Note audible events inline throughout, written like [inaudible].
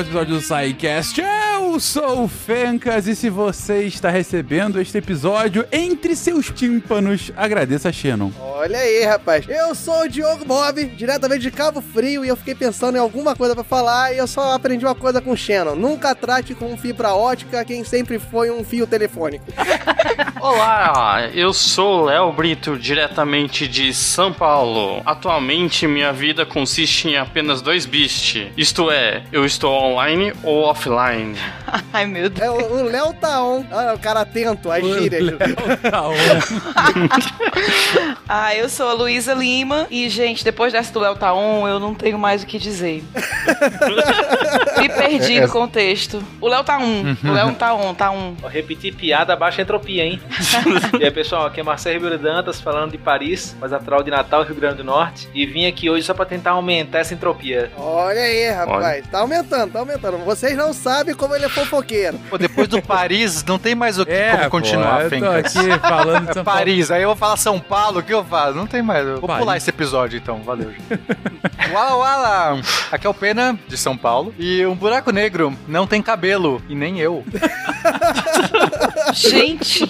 mais um episódio do SciCast. Eu sou o Fencas e se você está recebendo este episódio entre seus tímpanos, agradeça a Shannon. Olha aí, rapaz. Eu sou o Diogo Bob, diretamente de Cabo Frio, e eu fiquei pensando em alguma coisa pra falar e eu só aprendi uma coisa com o Shannon. Nunca trate com fibra ótica quem sempre foi um fio telefônico. [laughs] Olá, eu sou o Léo Brito, diretamente de São Paulo. Atualmente, minha vida consiste em apenas dois bits. Isto é, eu estou online ou offline. [laughs] Ai, meu Deus. É, o Léo tá on. Ah, o cara atento às gírias. Tá on. [laughs] Eu sou a Luísa Lima e, gente, depois dessa do El Taon, eu não tenho mais o que dizer. [laughs] Me perdi no contexto. O Léo tá um. O Léo tá on, tá um. Repetir piada, baixa entropia, hein? [laughs] e aí, pessoal, aqui é Marcelo Ribeiro Dantas, falando de Paris, mas natural de Natal, Rio Grande do Norte. E vim aqui hoje só pra tentar aumentar essa entropia. Olha aí, rapaz. Tá aumentando, tá aumentando. Vocês não sabem como ele é fofoqueiro. Pô, depois do Paris, não tem mais o que É, como continuar, pô, eu tô aqui falando de É São Paulo. Paris, aí eu vou falar São Paulo, o que eu faço? Não tem mais. Vou pular esse episódio então, valeu. Wala [laughs] Wala! Aqui é o Pena, de São Paulo. E um buraco negro não tem cabelo, e nem eu. [laughs] Gente,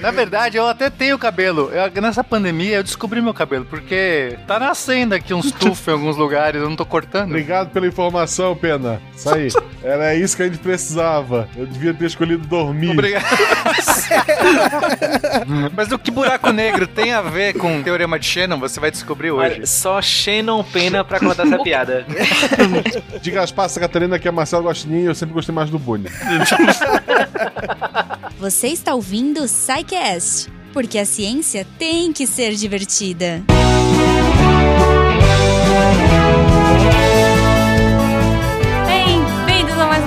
Na verdade, eu até tenho cabelo. Eu- nessa pandemia eu descobri meu cabelo, porque tá nascendo aqui uns tufos em alguns lugares, eu não tô cortando. Obrigado pela informação, Pena. Isso aí. Era isso que a gente precisava. Eu devia ter escolhido dormir. Obrigado. [laughs] Mas o que buraco negro tem a ver [laughs] com o teorema de Shannon, você vai descobrir hoje. Olha, só Shannon Pena pra contar essa piada. [laughs] De Gaspar Santa Catarina, que é Marcelo Guaxinim, eu sempre gostei mais do Bunny. [laughs] Você está ouvindo o SciCast, porque a ciência tem que ser divertida. Bem-vindos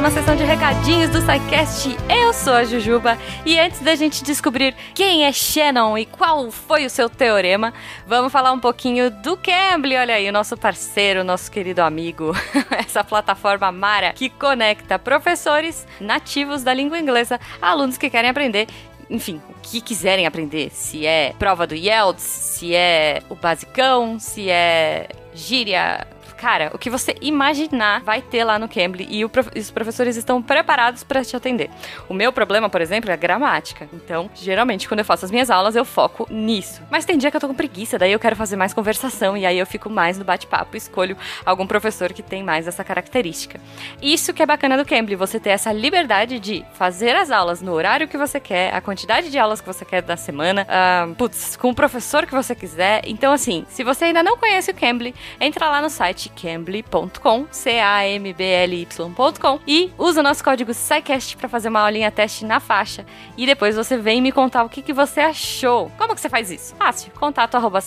uma sessão de recadinhos do SciCast. Eu sou a Jujuba e antes da gente descobrir quem é Shannon e qual foi o seu teorema, vamos falar um pouquinho do Cambly. Olha aí, o nosso parceiro, nosso querido amigo, [laughs] essa plataforma Mara que conecta professores nativos da língua inglesa alunos que querem aprender enfim, o que quiserem aprender. Se é prova do IELTS, se é o basicão, se é gíria. Cara, o que você imaginar vai ter lá no Cambly e prof- os professores estão preparados para te atender. O meu problema, por exemplo, é a gramática. Então, geralmente, quando eu faço as minhas aulas, eu foco nisso. Mas tem dia que eu tô com preguiça, daí eu quero fazer mais conversação e aí eu fico mais no bate-papo, escolho algum professor que tem mais essa característica. Isso que é bacana do Cambly, você ter essa liberdade de fazer as aulas no horário que você quer, a quantidade de aulas que você quer da semana, ah, putz, com o professor que você quiser. Então, assim, se você ainda não conhece o Cambly, entra lá no site cambly.com, C-A-M-B-L-Y.com e usa o nosso código SciCast para fazer uma aulinha teste na faixa. E depois você vem me contar o que, que você achou. Como que você faz isso? Fácil, contato arroba.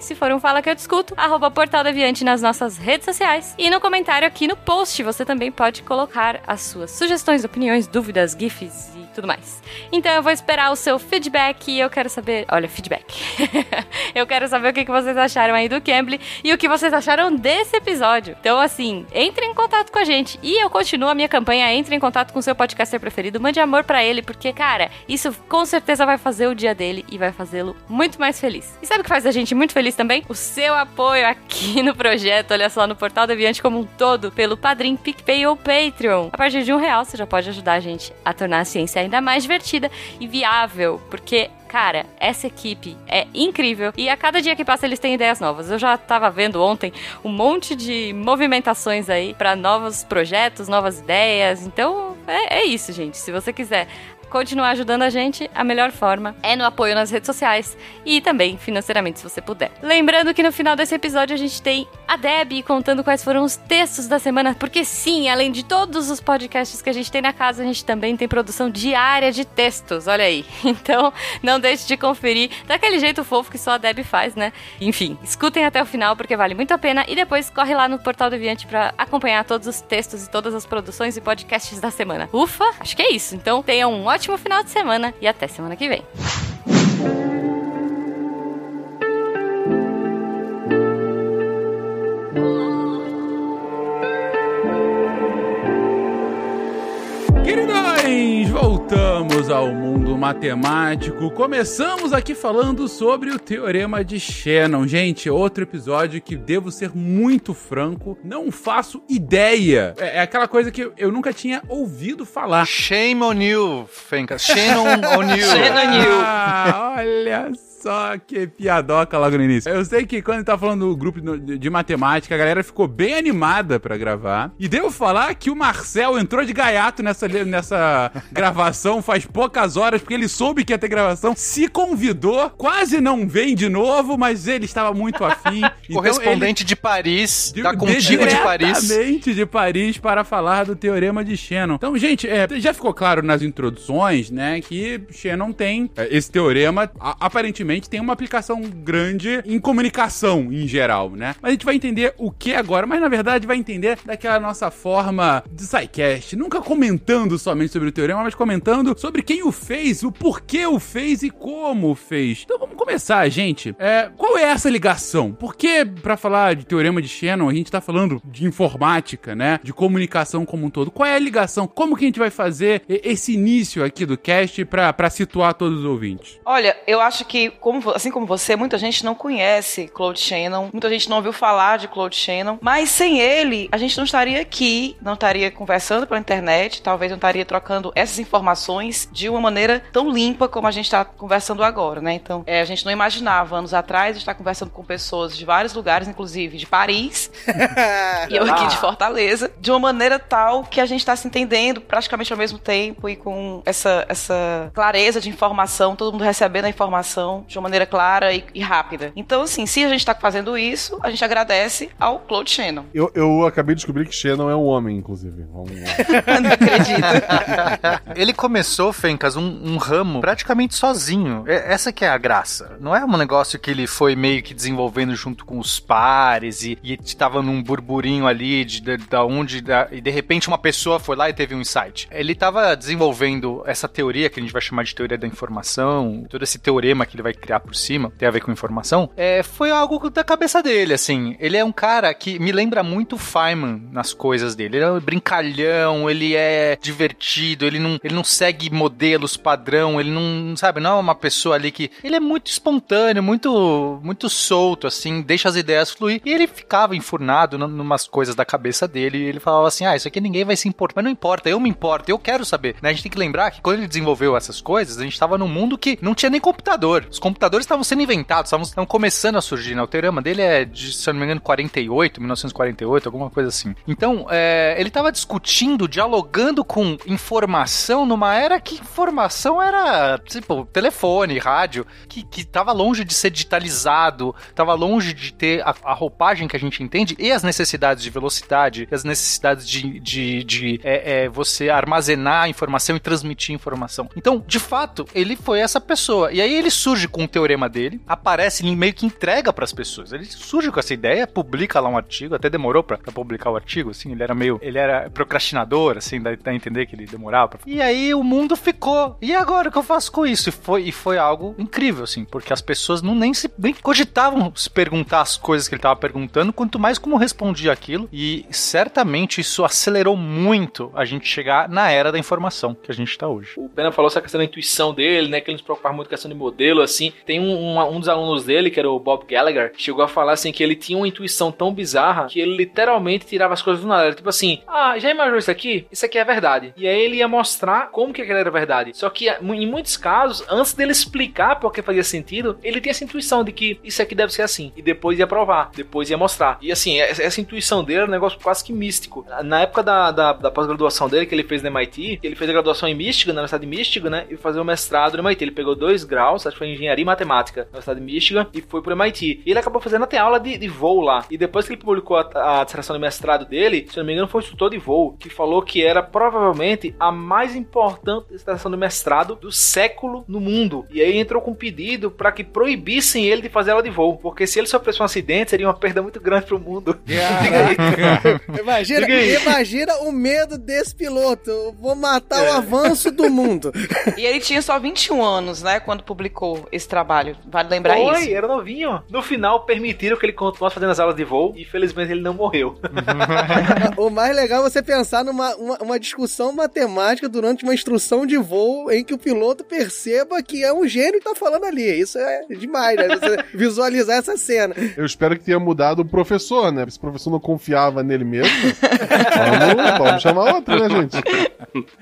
Se for um Fala Que Eu Discuto, arroba Portal Deviante nas nossas redes sociais. E no comentário aqui no post você também pode colocar as suas sugestões, opiniões, dúvidas, gifs e tudo mais. Então eu vou esperar o seu feedback e eu quero saber... Olha, feedback. [laughs] eu quero saber o que que vocês acharam aí do Cambly e o que vocês acharam desse episódio. Então, assim, entre em contato com a gente. E eu continuo a minha campanha, entre em contato com o seu podcaster preferido, mande amor pra ele, porque, cara, isso com certeza vai fazer o dia dele e vai fazê-lo muito mais feliz. E sabe o que faz a gente muito feliz também? O seu apoio aqui no projeto, olha só, no Portal Deviante como um todo, pelo Padrim, PicPay ou Patreon. A partir de um real, você já pode ajudar a gente a tornar a ciência ainda mais divertida e viável, porque Cara, essa equipe é incrível e a cada dia que passa eles têm ideias novas. Eu já tava vendo ontem um monte de movimentações aí para novos projetos, novas ideias. Então é, é isso, gente. Se você quiser continuar ajudando a gente, a melhor forma é no apoio nas redes sociais e também financeiramente, se você puder. Lembrando que no final desse episódio a gente tem a Deb contando quais foram os textos da semana, porque sim, além de todos os podcasts que a gente tem na casa, a gente também tem produção diária de textos, olha aí. [laughs] Então, não deixe de conferir daquele jeito fofo que só a Deb faz, né? Enfim, escutem até o final porque vale muito a pena e depois corre lá no Portal Deviante para acompanhar todos os textos e todas as produções e podcasts da semana. Ufa, acho que é isso. Então, tenham um ótimo final de semana e até semana que vem. [laughs] Queridões, voltamos ao mundo matemático. Começamos aqui falando sobre o Teorema de Shannon. Gente, outro episódio que devo ser muito franco, não faço ideia. É, é aquela coisa que eu, nunca tinha ouvido falar. Shame on you, Fencas. Shannon on you. Shannon [laughs] you. Ah, olha só que piadoca logo no início. Eu sei que quando ele tá falando do grupo de de matemática, a galera ficou bem animada pra gravar. E devo falar que o Marcel entrou de gaiato nessa, nessa [laughs] gravação faz poucas horas, porque ele soube que ia ter gravação, se convidou, quase não vem de novo, mas ele estava muito afim. [laughs] Então Correspondente de Paris, ele- tá contigo de Paris. Diretamente de Paris para falar do Teorema de Shannon. Então, gente, é, já ficou claro nas introduções, né, que Shannon tem é, esse teorema, a- aparentemente tem uma aplicação grande em comunicação em geral, né? Mas a gente vai entender o que agora, mas na verdade vai entender daquela nossa forma de SciCast, nunca comentando somente sobre o teorema, mas comentando sobre quem o fez, o porquê o fez e como fez. Então vamos começar, gente. É, qual é essa ligação? Por que, pra falar de teorema de Shannon, a gente tá falando de informática, né? De comunicação como um todo. Qual é a ligação? Como que a gente vai fazer esse início aqui do cast pra situar todos os ouvintes? Olha, eu acho que, como assim como você, muita gente não conhece Claude Shannon, muita gente não ouviu falar de Claude Shannon, mas sem ele, a gente não estaria aqui, não estaria conversando pela internet, talvez não estaria trocando essas informações de uma maneira tão limpa como a gente está conversando agora, né? Então, é, a gente não imaginava anos atrás estar conversando com pessoas de vários lugares, inclusive de Paris, [laughs] e eu aqui de Fortaleza, de uma maneira tal que a gente está se entendendo praticamente ao mesmo tempo e com essa, essa clareza de informação, todo mundo recebendo a informação de uma maneira clara e, e rápida. Então, assim, se a gente está fazendo isso, a gente agradece ao Claude Shannon. Eu, eu acabei de descobrir que Shannon é um homem, inclusive. Vamos lá. [laughs] não acredito. [laughs] Ele começou, Fencas, um, um ramo praticamente sozinho. É- essa que é a graça. Não é um negócio que ele foi meio que desenvolvendo junto com os pares e, e tava num burburinho ali de, de, da onde da- e de repente uma pessoa foi lá e teve um insight. Ele tava desenvolvendo essa teoria que a gente vai chamar de teoria da informação, todo esse teorema que ele vai criar por cima, tem a ver com informação. É, foi algo da cabeça dele, assim. Ele é um cara que me lembra muito o Feynman nas coisas dele. Ele é um brincalhão, ele é divertido, ele não, ele não segue modelos padrão, ele não, sabe, não é uma pessoa ali que. Ele é muito espontâneo, muito, muito solto, assim, deixa as ideias fluir. E ele ficava enfurnado num- numas coisas da cabeça dele ele falava assim: ah, isso aqui ninguém vai se importar. Mas não importa, eu me importo, eu quero saber. Né? A gente tem que lembrar que quando ele desenvolveu essas coisas, a gente estava num mundo que não tinha nem computador. Os computadores estavam sendo inventados, estavam, estavam começando a surgir. Né? O teorema dele é de, se eu não me engano, 48, 1948, alguma coisa assim. Então, é, ele estava discutindo, dialogando com informação numa era que informação era, tipo, telefone, rádio, que, que tava longe de ser digitalizado, tava longe de ter a, a roupagem que a gente entende e as necessidades de velocidade, as necessidades de, de, de é, é, você armazenar informação e transmitir informação. Então, de fato, ele foi essa pessoa. E aí ele surge com o teorema dele, aparece e meio que entrega para as pessoas. Ele surge com essa ideia, publica lá um artigo, até demorou pra publicar o artigo, assim, ele era meio, ele era procrastinador, assim, dá, a entender que ele demorava. Pra... E aí o mundo ficou. E agora o que eu faço com isso? E foi, e foi algo incrível, assim, porque as pessoas não nem se nem cogitavam se perguntar as coisas que ele tava perguntando, quanto mais como respondia aquilo. E certamente isso acelerou muito a gente chegar na era da informação que a gente tá hoje. O Pena falou essa questão da intuição dele, né? Que ele não se preocupava muito com a questão de modelo, assim. Tem um, um, um dos alunos dele, que era o Bob Gallagher, chegou a falar assim que ele tinha uma intuição tão bizarra que ele literalmente tirava as coisas do nada. Era tipo assim, ah, já imaginou isso aqui? Isso aqui é verdade. E aí ele ia mostrar como que aquilo era verdade. Só que em muitos casos, antes dele explicar porque fazia sentido, ele tinha essa intuição de que isso aqui deve ser assim. E depois ia provar, depois ia mostrar. E assim, essa essa intuição dele era um negócio quase que místico. Na época da, da, da pós-graduação dele, que ele fez no MIT, ele fez a graduação em Michigan, na Universidade de Michigan, né? E fazer o mestrado no MIT. Ele pegou dois graus, acho que foi em engenharia e matemática na Universidade de Michigan, e foi pro MIT. E ele acabou fazendo até aula de, de voo lá. E depois que ele publicou a, a dissertação de mestrado dele, se não me engano, foi um instrutor de voo, que falou que era provavelmente a mais importante dissertação de mestrado do século no mundo. E aí entrou com um pedido para que proibissem ele de fazer aula de voo, porque se ele sofresse um acidente, seria uma perda muito grande pro mundo. [laughs] Imagina, imagina o medo desse piloto. Eu vou matar o avanço do mundo. [laughs] E ele tinha só 21 anos, né, quando publicou esse trabalho. Vale lembrar Oi, isso. era novinho. No final, permitiram que ele continuasse fazendo as aulas de voo e infelizmente ele não morreu. [laughs] o mais legal é você pensar numa uma, uma discussão matemática durante uma instrução de voo em que o piloto perceba que é um gênio que tá falando ali. Isso é demais, né? Você [laughs] visualizar essa cena. Eu espero que tenha mudado o professor, né? Se o professor não confiava nele mesmo, [laughs] vamos, vamos chamar outro, né, gente?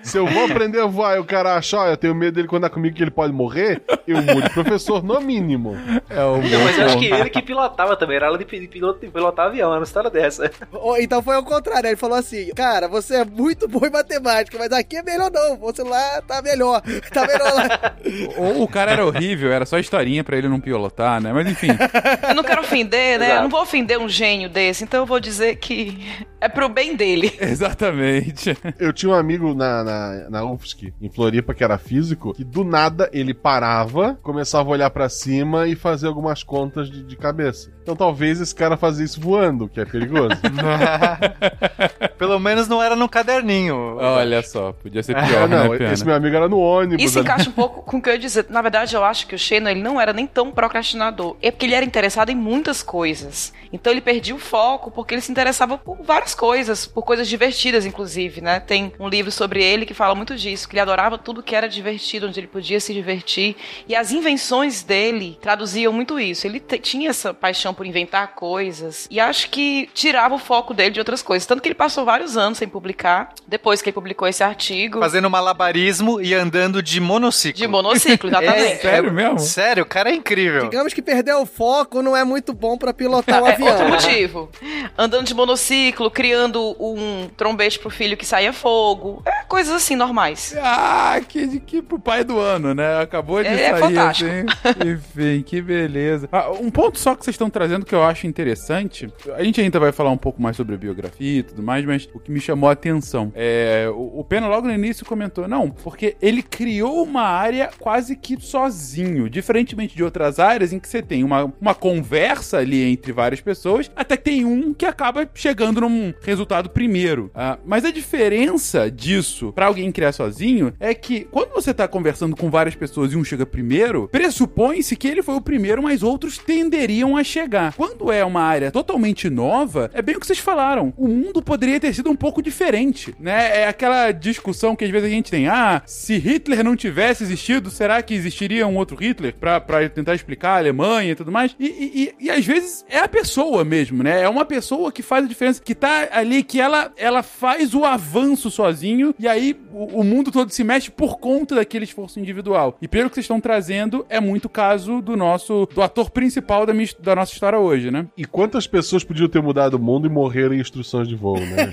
Se eu vou aprender a voar e o cara acha, ó, eu tenho medo dele quando é comigo que ele pode morrer, eu mudo de professor, no mínimo. É o Não, mas eu acho que ele que pilotava também, era aula de pi- piloto de pilotar avião, era uma história dessa. Ou Então foi ao contrário, ele falou assim: Cara, você é muito bom em matemática, mas aqui é melhor não. Você lá tá melhor. Tá melhor lá. [laughs] Ou o cara era horrível, era só historinha pra ele não pilotar, né? Mas enfim. [laughs] Eu não quero ofender, né? Exato. Eu não vou ofender um gênio desse, então eu vou dizer que é pro bem dele. [laughs] Exatamente. Eu tinha um amigo na, na, na UFSC, em Floripa, que era físico, que do nada ele parava, começava a olhar pra cima e fazer algumas contas de, de cabeça. Então talvez esse cara fazia isso voando, que é perigoso. [laughs] Pelo menos não era no caderninho. Olha só, podia ser Ah, pior, não, né, Pena? esse meu amigo era no ônibus. Isso ali. encaixa um pouco com o que eu ia dizer. Na verdade, eu acho que o Shannon ele não era nem tão procrastinador. É porque ele era interessado em muitas coisas. Então ele perdia o foco porque ele se interessava por várias coisas, por coisas divertidas, inclusive, né? Tem um livro sobre ele que fala muito disso, que ele adorava tudo que era divertido, onde ele podia se divertir. E as invenções dele traduziam muito isso. Ele tinha essa paixão por inventar coisas e acho que tirava o foco dele de outras coisas. Tanto que ele passou vários anos sem publicar. Depois que ele publicou esse artigo. Fazendo malabarismo e andando de monociclo. De monociclo, exatamente. [laughs] Sério mesmo? Sério, o cara é incrível. Digamos que perder o foco não é muito bom pra pilotar um É, avião. outro motivo. Andando de monociclo, criando um trombete pro filho que saia fogo. É, coisas assim, normais. Ah, que, que pro pai do ano, né? Acabou de É, é sair fantástico. [laughs] Enfim, que beleza. Ah, um ponto só que vocês estão trazendo que eu acho interessante. A gente ainda vai falar um pouco mais sobre a biografia e tudo mais, mas o que me chamou a atenção é. O, o Pena logo no início comentou, não, porque ele criou uma área quase que sozinho. Diferentemente de outras áreas em que você tem uma, uma conversa ali entre várias pessoas, até que tem um que acaba chegando num resultado primeiro. Ah, mas a diferença disso pra alguém criar sozinho é que quando você tá conversando com várias pessoas e um chega primeiro, pressupõe-se que ele foi o primeiro, mas outros tenderiam a chegar. Quando é uma área totalmente nova, é bem o que vocês falaram. O mundo poderia ter sido um pouco diferente, né? É aquela discussão que às vezes a gente tem: ah, se Hitler não tivesse existido, será que existiria um outro Hitler pra tentar explicar a Alemanha e tudo mais? E, e, e- e às vezes é a pessoa mesmo, né? É uma pessoa que faz a diferença, que tá ali, que ela, ela faz o avanço sozinho e aí o, o mundo todo se mexe por conta daquele esforço individual. E pelo que vocês estão trazendo, é muito caso do nosso, do ator principal da, minha da nossa história hoje, né? E quantas pessoas podiam ter mudado o mundo e morreram em instruções de voo, né?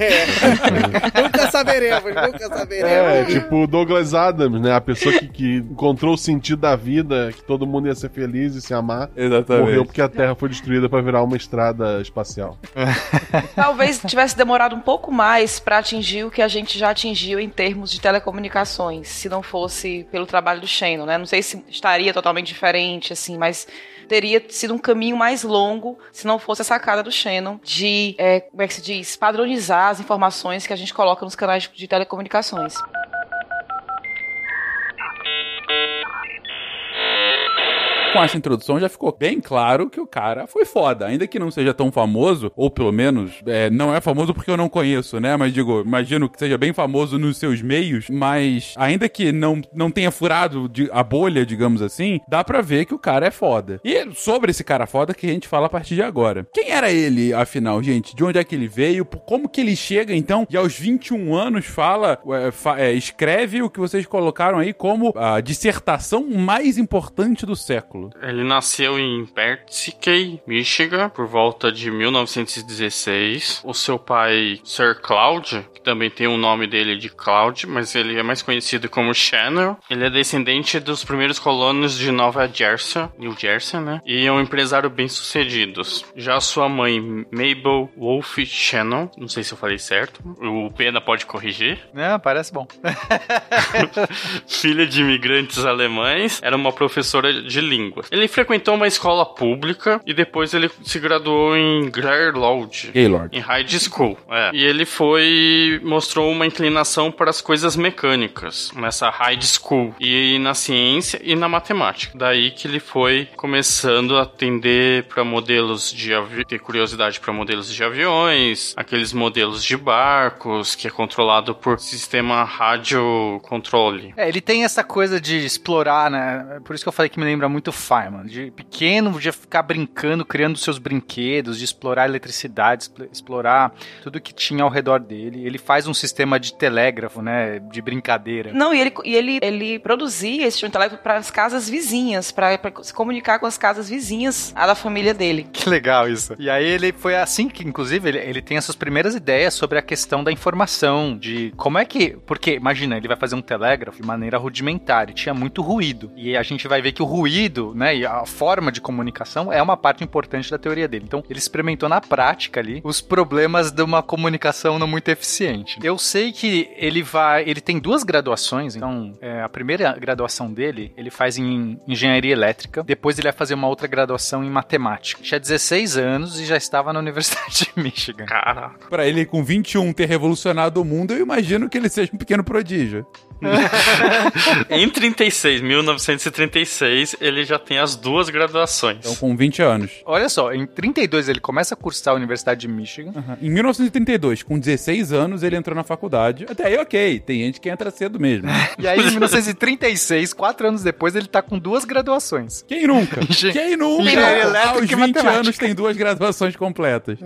[laughs] nunca saberemos, nunca saberemos. É, tipo o Douglas Adams, né? A pessoa que, que encontrou o sentido da vida, que todo mundo ia ser feliz e se amar, Exatamente. morreu porque a Terra foi destruída pra virar uma estrada espacial. [laughs] Talvez tivesse demorado um pouco mais para atingir o que a gente já atingiu em termos de telecomunicações, se não fosse pelo trabalho do Shannon, né? Não sei se estaria totalmente diferente, assim, mas teria sido um caminho mais longo se não fosse a sacada do Shannon de, é, como é que se diz, padronizar as informações que a gente coloca nos canais de telecomunicações. Com essa introdução já ficou bem claro que o cara foi foda. Ainda que não seja tão famoso, ou pelo menos é, não é famoso porque eu não conheço, né? Mas digo, imagino que seja bem famoso nos seus meios, mas ainda que não, não tenha furado de- a bolha, digamos assim, dá pra ver que o cara é foda. E sobre esse cara foda que a gente fala a partir de agora. Quem era ele, afinal, gente? De onde é que ele veio? Como que ele chega, então, e aos 21 anos fala, é, fa- é, escreve o que vocês colocaram aí como a dissertação mais importante do século? Ele nasceu em Percy, Michigan, por volta de 1916. O seu pai, Sir Cloud, que também tem o nome dele de Cloud, mas ele é mais conhecido como Channel. Ele é descendente dos primeiros colonos de Nova Jersey, New Jersey, né? E é um empresário bem sucedido. Já sua mãe, Mabel Wolfe Channel, não sei se eu falei certo, o Pena pode corrigir. Não, parece bom. [laughs] filha de imigrantes alemães, era uma professora de língua. Línguas. Ele frequentou uma escola pública e depois ele se graduou em Gaylord. Gaylord. Em high school, é. E ele foi mostrou uma inclinação para as coisas mecânicas nessa high school e na ciência e na matemática. Daí que ele foi começando a atender para modelos de avi... ter curiosidade para modelos de aviões, aqueles modelos de barcos que é controlado por sistema rádio controle. É, ele tem essa coisa de explorar, né? Por isso que eu falei que me lembra muito Feynman. De pequeno, de ficar brincando, criando seus brinquedos, de explorar eletricidade, expl- explorar tudo que tinha ao redor dele. Ele faz um sistema de telégrafo, né? De brincadeira. Não, e ele, e ele, ele produzia esse intelecto para as casas vizinhas, para se comunicar com as casas vizinhas, a da família dele. Que legal isso. E aí ele foi assim que, inclusive, ele, ele tem essas primeiras ideias sobre a questão da informação, de como é que. Porque, imagina, ele vai fazer um telégrafo de maneira rudimentar e tinha muito ruído. E a gente vai ver que o ruído, né, e a forma de comunicação é uma parte importante da teoria dele. Então, ele experimentou na prática ali os problemas de uma comunicação não muito eficiente. Eu sei que ele vai. Ele tem duas graduações, então, é, a primeira graduação dele, ele faz em engenharia elétrica, depois ele vai fazer uma outra graduação em matemática. Tinha 16 anos e já estava na Universidade de Michigan. Caraca. Pra ele, com 21, ter revolucionado o mundo, eu imagino que ele seja um pequeno prodígio. [laughs] Em 36, 1936, ele já tem as duas graduações. Então, com 20 anos. Olha só, em 32 ele começa a cursar a Universidade de Michigan. Aham. Em 1932, com 16 anos, ele entrou na faculdade. Até aí, ok. Tem gente que entra cedo mesmo. [laughs] E aí, em 1936, quatro anos depois, ele tá com duas graduações. Quem nunca? [laughs] Quem nunca? Engenharia elétrica Aos e 20 matemática. anos tem duas graduações completas.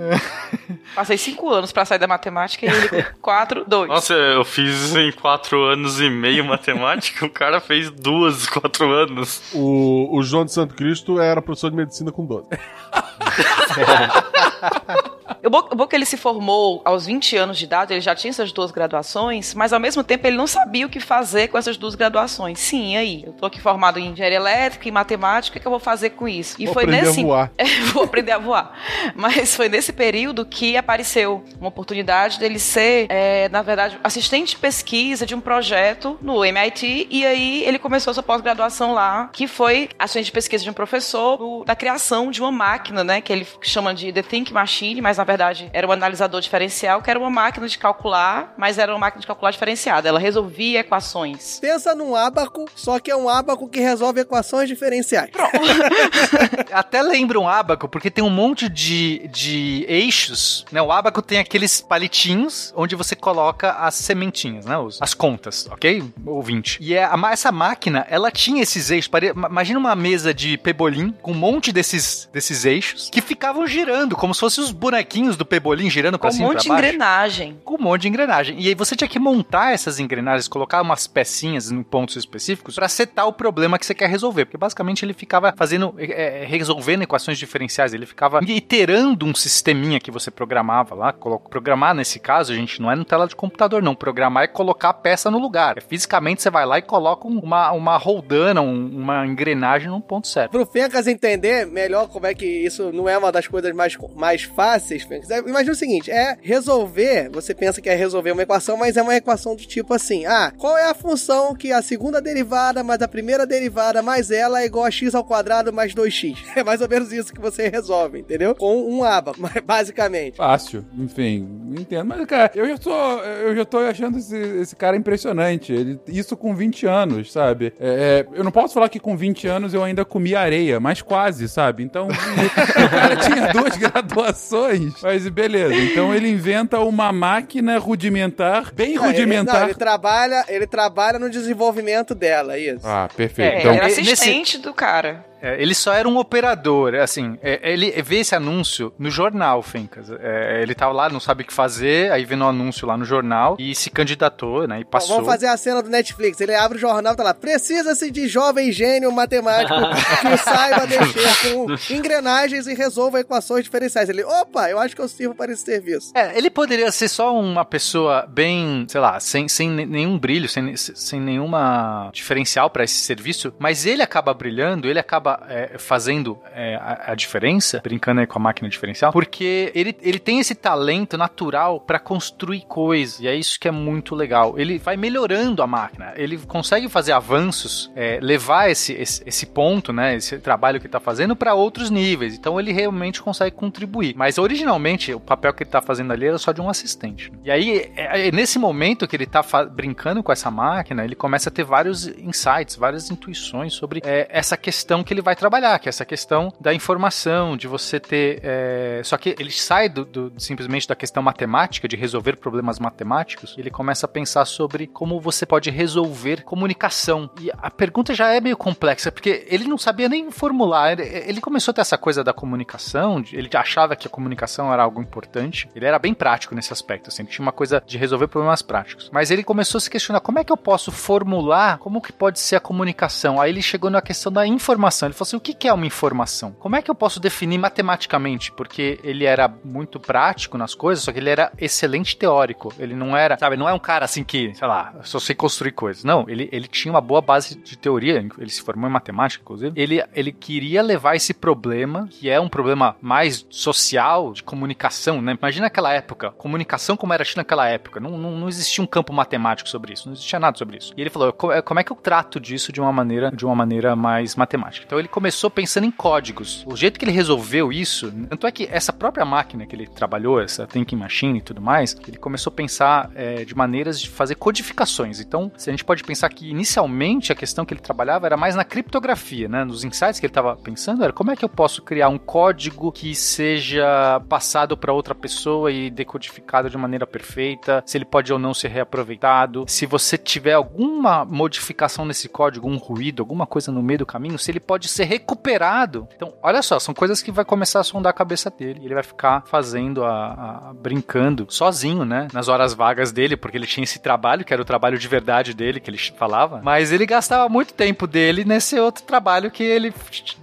Passei cinco anos para sair da matemática e ele quatro, dois. Nossa, eu fiz em quatro anos e meio [laughs] matemática, o cara fez duas, quatro anos. O, o João de Santo Cristo era professor de medicina com 12. [laughs] O bom, que ele se formou aos 20 anos de idade, ele já tinha essas duas graduações, mas ao mesmo tempo ele não sabia o que fazer com essas duas graduações. Sim, e aí? Eu tô aqui formado em engenharia elétrica e matemática, o que, eu vou fazer com isso? E Vou foi aprender nesse. a voar. [laughs] É, vou aprender a voar. Mas foi nesse período que apareceu uma oportunidade dele ser, é, na verdade, assistente de pesquisa de um projeto no MIT, e aí ele começou sua pós-graduação lá, que foi assistente de pesquisa de um professor do- da criação de uma máquina, né, que ele chama de The Think Machine, mas na verdade era um analisador diferencial, que era uma máquina de calcular, mas era uma máquina de calcular diferenciada. Ela resolvia equações. Pensa num ábaco, só que é um ábaco que resolve equações diferenciais. [laughs] Até lembra um ábaco, porque tem um monte de, de eixos, né? O ábaco tem aqueles palitinhos onde você coloca as sementinhas, né? As contas, ok? Ouvinte. E é, a essa máquina, ela tinha esses eixos. pare- ma- Imagina uma mesa de pebolim com um monte desses, desses eixos que ficavam girando, como se fossem os bonequinhos do pebolim girando pra Com um cima e monte de pra baixo. engrenagem. com um monte de engrenagem. E aí você tinha que montar essas engrenagens, colocar umas pecinhas em pontos específicos pra setar o problema que você quer resolver. Porque basicamente ele ficava fazendo, é, é, resolvendo equações diferenciais. Ele ficava iterando um sisteminha que você programava lá. Programar nesse caso, gente, não é no tela de computador, não. Programar é colocar a peça no lugar. É, fisicamente você vai lá e coloca um- uma, uma roldana, um- uma engrenagem num ponto certo. Pro Fencas entender melhor como é que isso não é uma das coisas mais, mais fáceis, É- imagina o seguinte, é resolver, você pensa que é resolver uma equação, mas é uma equação do tipo assim, ah, qual é a função que a segunda derivada mais a primeira derivada mais ela é igual a x ao quadrado mais 2x? [laughs] É mais ou menos isso que você resolve, entendeu? Com um aba, [laughs] basicamente. Fácil, enfim, entendo. Mas, cara, eu já tô, eu já tô achando esse, esse cara impressionante. Ele, isso com 20 anos, sabe? É, é, eu não posso falar que com 20 anos eu ainda comi areia, mas quase, sabe? Então, [laughs] o cara tinha duas graduações, mas beleza. Então ele inventa uma máquina rudimentar, bem Não, ele- rudimentar. não, ele trabalha, ele trabalha no desenvolvimento dela, isso. Ah, perfeito. É, então, ele era nesse- assistente do cara. É, ele só era um operador, assim, é, ele vê esse anúncio no jornal, Fencas. É, ele tava lá, não sabe o que fazer, aí vê no anúncio lá no jornal e se candidatou, né, e Bom, passou. Vamos fazer a cena do Netflix. Ele abre o jornal, tá lá. Precisa-se de jovem gênio matemático que saiba mexer com engrenagens e resolva equações diferenciais. Ele, opa, eu acho que eu sirvo para esse serviço. É, ele poderia ser só uma pessoa bem, sei lá, sem, sem ne- nenhum brilho, sem, sem nenhuma diferencial pra esse serviço, mas ele acaba brilhando, ele acaba é, fazendo é, a, a diferença, brincando aí com a máquina diferencial, porque ele, ele tem esse talento natural para construir coisas, e é isso que é muito legal. Ele vai melhorando a máquina, ele consegue fazer avanços, é, levar esse, esse, esse ponto, né, esse trabalho que ele tá fazendo para outros níveis. Então ele realmente consegue contribuir. Mas originalmente o papel que ele tá fazendo ali era só de um assistente. E aí, é, é nesse momento que ele tá brincando com essa máquina, ele começa a ter vários insights, várias intuições sobre é, essa questão que ele vai trabalhar, que é essa questão da informação, de você ter. É... Só que ele sai do, do, simplesmente da questão matemática, de resolver problemas matemáticos, e ele começa a pensar sobre como você pode resolver comunicação. E a pergunta já é meio complexa, porque ele não sabia nem formular. Ele, ele começou a ter essa coisa da comunicação, ele achava que a comunicação era algo importante. Ele era bem prático nesse aspecto, assim, tinha uma coisa de resolver problemas práticos. Mas ele começou a se questionar como é que eu posso formular, como que pode ser a comunicação. Aí ele chegou na questão da informação. Ele falou assim: o que é uma informação? Como é que eu posso definir matematicamente? Porque ele era muito prático nas coisas, só que ele era excelente teórico. Ele não era, sabe, não é um cara assim que, sei lá, só sei construir coisas. Não, ele, ele tinha uma boa base de teoria, ele se formou em matemática, inclusive. Ele, ele queria levar esse problema, que é um problema mais social, de comunicação, né? Imagina aquela época, comunicação como era naquela época. Não, não, não existia um campo matemático sobre isso, não existia nada sobre isso. E ele falou: como é que eu trato disso de uma maneira, de uma maneira mais matemática? Então ele começou pensando em códigos. O jeito que ele resolveu isso, tanto é que essa própria máquina que ele trabalhou, essa thinking machine e tudo mais, ele começou a pensar é, de maneiras de fazer codificações. Então, a gente pode pensar que inicialmente a questão que ele trabalhava era mais na criptografia, né? Nos insights que ele estava pensando era como é que eu posso criar um código que seja passado para outra pessoa e decodificado de maneira perfeita, se ele pode ou não ser reaproveitado, se você tiver alguma modificação nesse código, um ruído, alguma coisa no meio do caminho, se ele pode ser recuperado. Então, olha só, são coisas que vai começar a sondar a cabeça dele. Ele vai ficar fazendo a, a brincando sozinho, né? Nas horas vagas dele, porque ele tinha esse trabalho, que era o trabalho de verdade dele, que ele falava. Mas ele gastava muito tempo dele nesse outro trabalho que ele,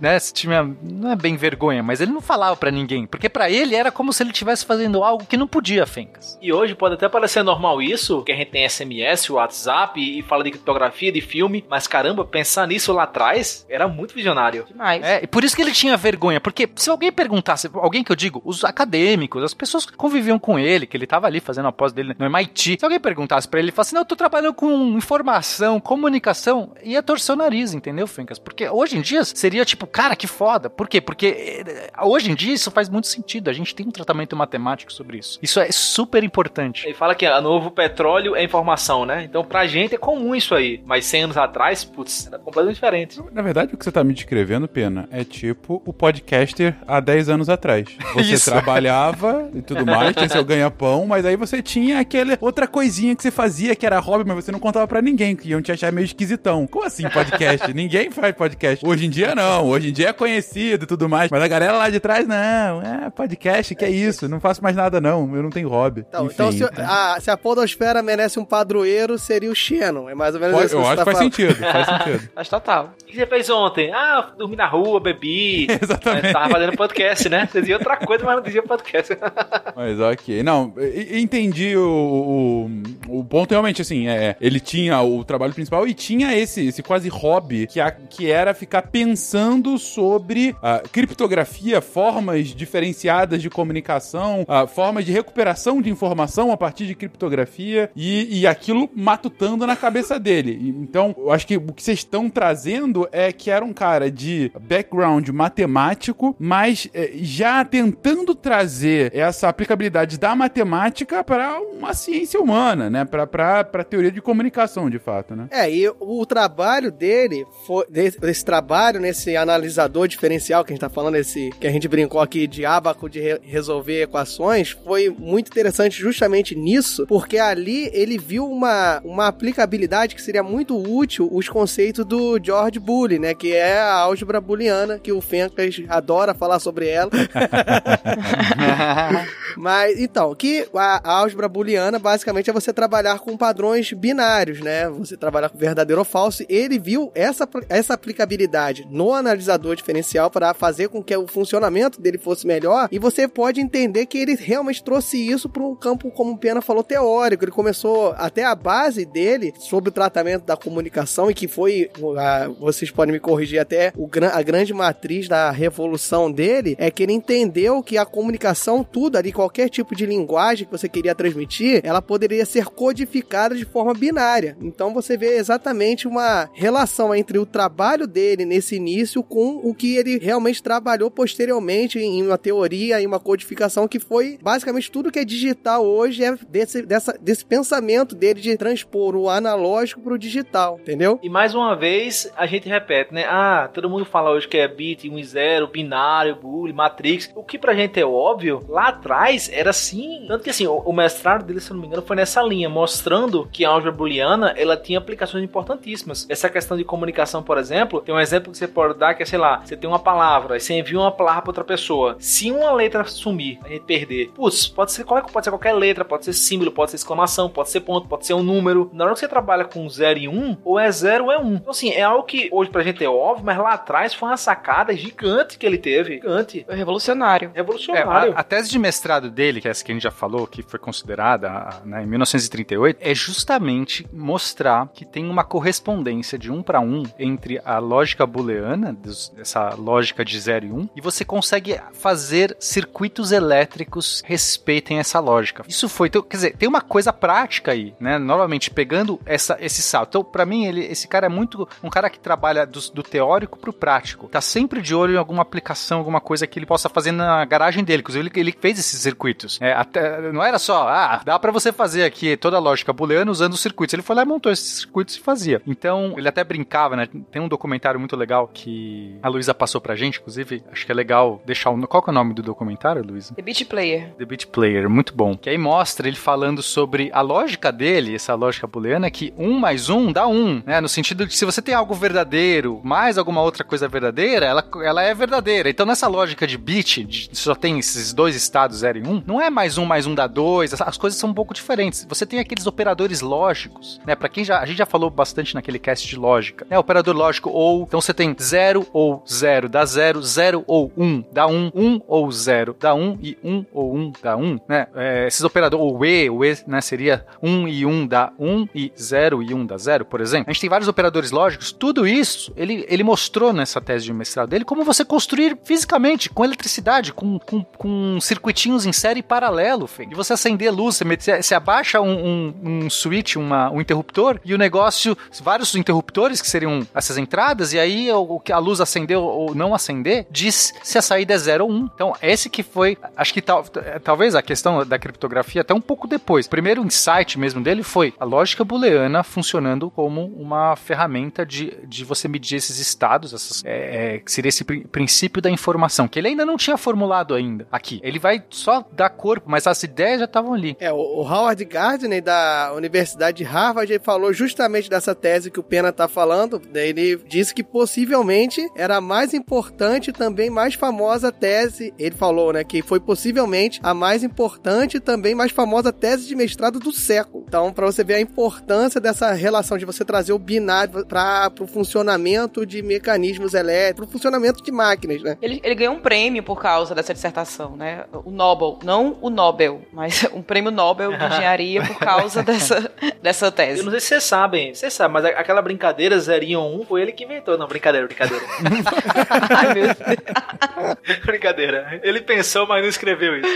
né, tinha, não é bem vergonha, mas ele não falava para ninguém, porque para ele era como se ele estivesse fazendo algo que não podia, Fencas. E hoje pode até parecer normal isso, que a gente tem SMS, WhatsApp e fala de criptografia, de filme, mas caramba, pensar nisso lá atrás era muito visionário. Demais. É, e por isso que ele tinha vergonha, porque se alguém perguntasse, alguém que eu digo, os acadêmicos, as pessoas que conviviam com ele, que ele tava ali fazendo a pós dele no MIT, se alguém perguntasse para ele, ele falasse, não, eu tô trabalhando com informação, comunicação, ia torcer o nariz, entendeu, Fencas? Porque hoje em dia seria tipo, cara, que foda. Por quê? Porque eh, hoje em dia isso faz muito sentido, a gente tem um tratamento matemático sobre isso. Isso é super importante. Ele fala que a novo petróleo é informação, né? Então pra gente é comum isso aí, mas 100 anos atrás, putz, era completamente diferente. Na verdade, o que você tá me descrevendo, Pena, é tipo o podcaster há 10 anos atrás. Você Isso. trabalhava e tudo mais, tinha seu ganha-pão, mas aí você tinha aquela outra coisinha que você fazia que era hobby, mas você não contava pra ninguém, que iam te achar meio esquisitão. Como assim podcast? [laughs] ninguém faz podcast. Hoje em dia não, hoje em dia é conhecido e tudo mais, mas a galera lá de trás, não, é podcast, que é isso, não faço mais nada não, eu não tenho hobby. Então, Enfim, então se, é. a, se a podosfera merece um padroeiro, seria o Shannon. É mais ou menos Pode- isso que eu você acho tá que faz falando. sentido, faz sentido. [laughs] Mas total. O que você fez ontem? Ah, dormi na rua, bebi. [laughs] Exatamente. É, tava fazendo podcast, né? Você dizia outra coisa, mas não dizia podcast. [laughs] Mas ok. Não, entendi o, o, o ponto. Realmente, assim, é, ele tinha o trabalho principal e tinha esse, esse quase hobby que, a- que era ficar pensando sobre ah, criptografia, formas diferenciadas de comunicação, ah, formas de recuperação de informação a partir de criptografia e, e aquilo matutando na cabeça dele. Então, eu acho que o que vocês estão trazendo é que era um cara de background matemático, mas eh, já tentando trazer essa aplicabilidade da matemática para uma ciência humana, né? Para para teoria de comunicação, de fato, né? É, e o trabalho dele, foi, desse, desse trabalho nesse analisador diferencial que a gente tá falando, esse que a gente brincou aqui de abaco de re- resolver equações, foi muito interessante justamente nisso, porque ali ele viu uma, uma aplicabilidade que seria muito útil os conceitos do George Boole, né? Que é a álgebra booleana, que o Fencas adora falar sobre ela. [laughs] Mas, então, que a, álgebra booleana basicamente é você trabalhar com padrões binários, né? Você trabalhar com verdadeiro ou falso. Ele viu essa, essa aplicabilidade no analisador diferencial para fazer com que o funcionamento dele fosse melhor. E você pode entender que ele realmente trouxe isso para um campo, como o Pena falou, teórico. Ele começou até a base dele sobre o tratamento da comunicação e que foi, a, vocês podem me corrigir até, o, a grande matriz da revolução dele é que ele entendeu que a comunicação, tudo ali, qualquer tipo de linguagem que você queria transmitir, ela poderia ser codificada de forma binária. Então você vê exatamente uma relação entre o trabalho dele nesse início com o que ele realmente trabalhou posteriormente em uma teoria, em uma codificação que foi basicamente tudo que é digital hoje é desse, dessa, desse pensamento dele de transpor o analógico para o digital, entendeu? E mais uma vez a gente repete, né? Ah, todo mundo fala hoje que é bit 1 e 0, binário, boolean, matrix. O que pra gente é óbvio, lá atrás era assim. Tanto que assim, o, mestrado dele, se não me engano, foi nessa linha, mostrando que a álgebra booleana ela tinha aplicações importantíssimas. Essa questão de comunicação, por exemplo, tem um exemplo que você pode dar que é, sei lá, você tem uma palavra, e você envia uma palavra para outra pessoa. Se uma letra sumir, a gente perder, putz, pode ser, qualquer, pode ser qualquer letra, pode ser símbolo, pode ser exclamação, pode ser ponto, pode ser um número. Na hora que você trabalha com 0 e 1, um, ou é 0 ou é 1. Um. Então, assim, é algo que hoje pra gente é óbvio, mas lá atrás foi uma sacada gigante que ele teve. Gigante. Foi revolucionário. Revolucionário. É, a, a, tese de mestrado dele, que é essa que a gente já falou, que foi considerada né, em 1938, é justamente mostrar que tem uma correspondência de um para um entre a lógica booleana, essa lógica de 0 e 1, um, e você consegue fazer circuitos elétricos respeitem essa lógica. Isso foi, então, quer dizer, tem uma coisa prática aí, né? Novamente, pegando essa, esse salto. Então, para mim, ele, esse cara é muito um cara que trabalha do, do teórico pro prático. Tá sempre de olho em alguma aplicação, alguma coisa que ele possa fazer na garagem dele. Inclusive, ele, ele fez esses circuitos. É, até, não era só, ah, dá para você fazer aqui toda a lógica booleana usando os circuitos. Ele foi lá e montou esses circuitos e fazia. Então, ele até brincava, né? Tem um documentário muito legal que a Luísa passou pra gente, inclusive, acho que é legal deixar o. Qual que é o nome do documentário, Luísa? The Beat Player. The Beat Player, muito bom. Que aí mostra ele falando sobre a lógica dele, essa lógica booleana, que um mais um dá um, né? No sentido de que se você tem algo verdadeiro mais alguma outra coisa verdadeira, ela, ela é verdadeira. Então, nessa lógica de bit, só tem esses dois estados 0 e 1, um, não é mais um mais um dá dois, as coisas são um pouco diferentes. Você tem aqueles operadores lógicos, né? Para quem já. A gente já falou bastante naquele cast de lógica, né? Operador lógico ou. Então você tem 0 ou 0 dá 0, 0 ou 1 um, dá 1, um, 1 um ou 0 dá 1 um, e 1 um ou 1 um dá 1, um, né? É, esses operadores, o E, o E, né? Seria 1 um e 1 um dá 1 um, e 0 e 1 um dá 0, por exemplo. A gente tem vários operadores lógicos, tudo isso ele, ele mostrou nessa tese de mestrado dele como você construir fisicamente, com eletricidade, com, com, com circuitinhos em série paralelo, Fê. E você acender luz, você, você abaixa um, um, um switch, uma, um interruptor, e o negócio, vários interruptores que seriam essas entradas, e aí o que a luz acendeu ou não acender, diz se a saída é 0 ou 1. Um. Então, esse que foi, acho que tal, talvez a questão da criptografia até um pouco depois. O primeiro insight mesmo dele foi a lógica booleana funcionando como uma ferramenta de, de você medir esses estados, essas, é, é, seria esse pr princípio da informação, que ele ainda não tinha formulado ainda aqui. Ele vai só dar corpo, mas as ideias já estavam ali. É, o, Howard Gardner da Universidade de Harvard ele falou justamente dessa tese que o Pena está falando. Ele disse que possivelmente era a mais importante e também mais famosa tese. Ele falou, né, que foi possivelmente a mais importante e também mais famosa tese de mestrado do século. Então, para você ver a importância dessa relação de você trazer o binário para o funcionamento de mecanismos elétricos, funcionamento de máquinas, né? Ele, ele ganhou um prêmio por causa dessa dissertação, né? O Nobel, não o Nobel, mas [laughs] um prêmio Nobel de engenharia por causa [laughs] dessa, dessa tese. Eu não sei se vocês sabem, vocês sabem, mas aquela brincadeira 0 e 1 foi ele que inventou. Não, brincadeira, brincadeira. [laughs] Ai, meu Deus. brincadeira. Ele pensou, mas não escreveu isso.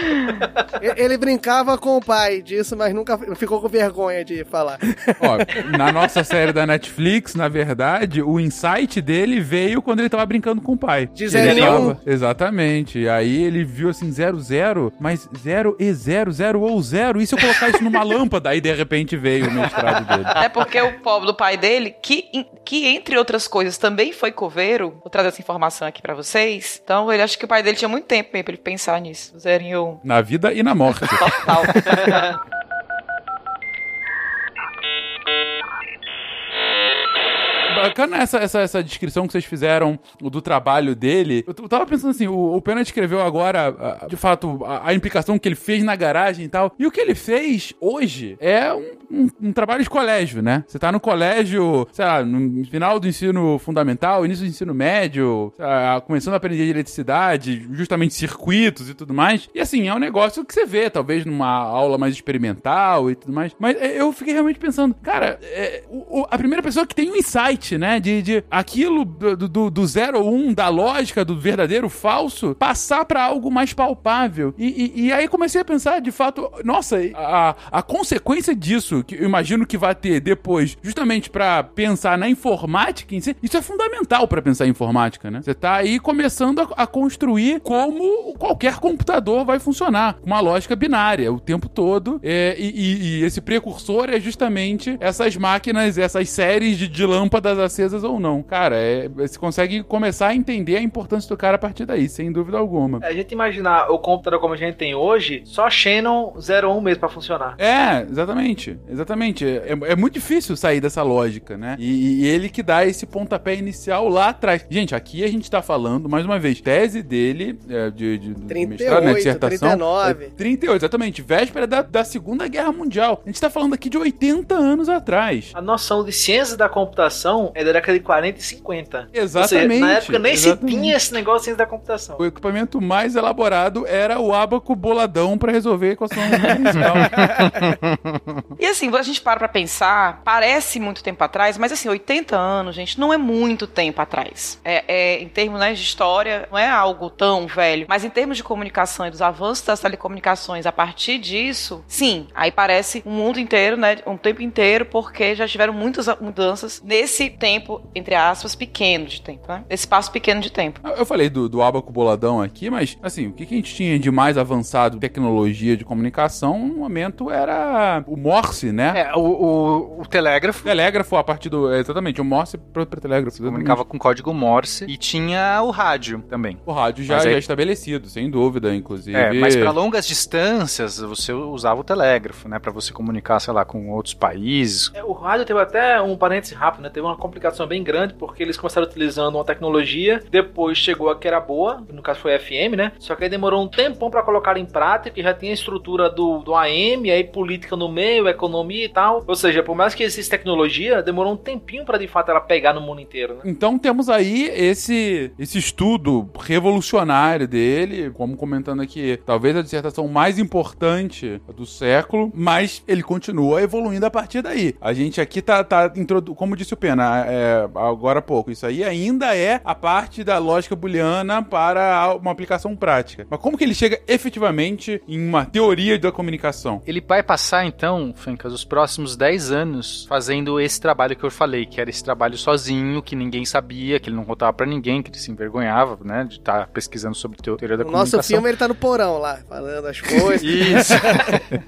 Ele brincava com o pai disso, mas nunca ficou com vergonha de falar. Ó, na nossa série da Netflix, na verdade, o insight dele veio quando ele tava brincando com o pai. De 0 e 1. Exatamente. E aí ele viu assim, 0, 0, mas 0 e 0, 0 ou 0. E se eu colocar isso numa [laughs] lâmpada? Aí de repente veio o mestrado dele. É porque o pobre do pai dele, que, que entre outras coisas também foi coveiro, vou trazer essa informação aqui para vocês. Então ele acha que o pai dele tinha muito tempo pra ele pensar nisso. 0 e 1. Na vida e na morte. Total. [laughs] bacana essa, essa, essa descrição que vocês fizeram do trabalho dele. Eu, tava pensando assim, o, o Pena descreveu agora, de fato, a, a implicação que ele fez na garagem e tal. E o que ele fez hoje é um, um- um trabalho de colégio, né? Você tá no colégio, sei lá, no final do ensino fundamental, início do ensino médio, lá, começando a aprender eletricidade, justamente circuitos e tudo mais. E assim, é um negócio que você vê, talvez numa aula mais experimental e tudo mais. Mas é, eu fiquei realmente pensando, cara, é, o- a primeira pessoa que tem um insight, né, de, de aquilo do, do, do zero ou um, da lógica do verdadeiro falso, passar pra algo mais palpável. E, e, e aí comecei a pensar, de fato, nossa, a, a consequência disso, que eu imagino que vai ter depois, justamente pra pensar na informática em si, isso é fundamental pra pensar em informática, né? Você tá aí começando a, a construir como qualquer computador vai funcionar, uma lógica binária o tempo todo. É, e, e- e esse precursor é justamente essas máquinas, essas séries de, de lâmpadas acesas ou não. Cara, é, você consegue começar a entender a importância do cara a partir daí, sem dúvida alguma. A gente imaginar o computador como a gente tem hoje, só Shannon 01 mesmo pra funcionar. É, exatamente. Exatamente. É, é muito difícil sair dessa lógica, né? E, e ele que dá esse pontapé inicial lá atrás. Gente, aqui a gente tá falando, mais uma vez, tese dele é, de, de, do 38, mestrado, né, dissertação. 39. É 38, exatamente. Véspera da, da Segunda Guerra Mundial. A gente tá falando aqui de 80 anos atrás. A noção de ciência da computação é da década de 40 e 50. Exatamente. Seja, na época nem exatamente. se tinha esse negócio ciência da computação. O equipamento mais elaborado era o abaco boladão pra resolver a equação. [laughs] E assim, a gente para pra pensar, parece muito tempo atrás, mas assim, 80 anos, gente, não é muito tempo atrás. É, é, em termos né, de história, não é algo tão velho. Mas em termos de comunicação e dos avanços das telecomunicações a partir disso, sim, aí parece um mundo inteiro, né? Um tempo inteiro, porque já tiveram muitas mudanças nesse tempo, entre aspas, pequeno de tempo, né? Esse espaço pequeno de tempo. Eu falei do, do abaco boladão aqui, mas assim, o que, que a gente tinha de mais avançado em tecnologia de comunicação no momento era o Morse, né? É, o, o, o telégrafo Telégrafo a partir do. é, Exatamente, o Morse para telégrafo. comunicava com código Morse e tinha o rádio também. O rádio já, aí- já estabelecido, sem dúvida, inclusive. É, mas para longas distâncias você usava o telégrafo, né, Pra você comunicar, sei lá, com outros países. É, O rádio teve até um parêntese rápido, né? Teve uma complicação bem grande, porque eles começaram utilizando uma tecnologia, depois chegou a que era boa, no caso foi FM, né? Só que aí demorou um tempão pra colocar em prática, e já tinha a estrutura do, do AM, aí política no meio, economia e tal. Ou seja, por mais que existisse tecnologia, demorou um tempinho pra de fato ela pegar no mundo inteiro, né? Então temos aí esse, esse estudo revolucionário dele, como comentando aqui, talvez a dissertação mais importante do século, mas ele continua evoluindo a partir daí. A gente aqui tá, tá como disse o Pena é, agora há pouco, isso aí ainda é a parte da lógica booleana para uma aplicação prática. Mas como que ele chega efetivamente em uma teoria da comunicação? Ele vai passar, então, Fencas, os próximos 10 anos fazendo esse trabalho que eu falei, que era esse trabalho sozinho, que ninguém sabia, que ele não contava pra ninguém, que ele se envergonhava, né, de estar pesquisando sobre teo- teoria da nosso comunicação. filme ele tá no porão lá, falando as coisas. [laughs] Isso.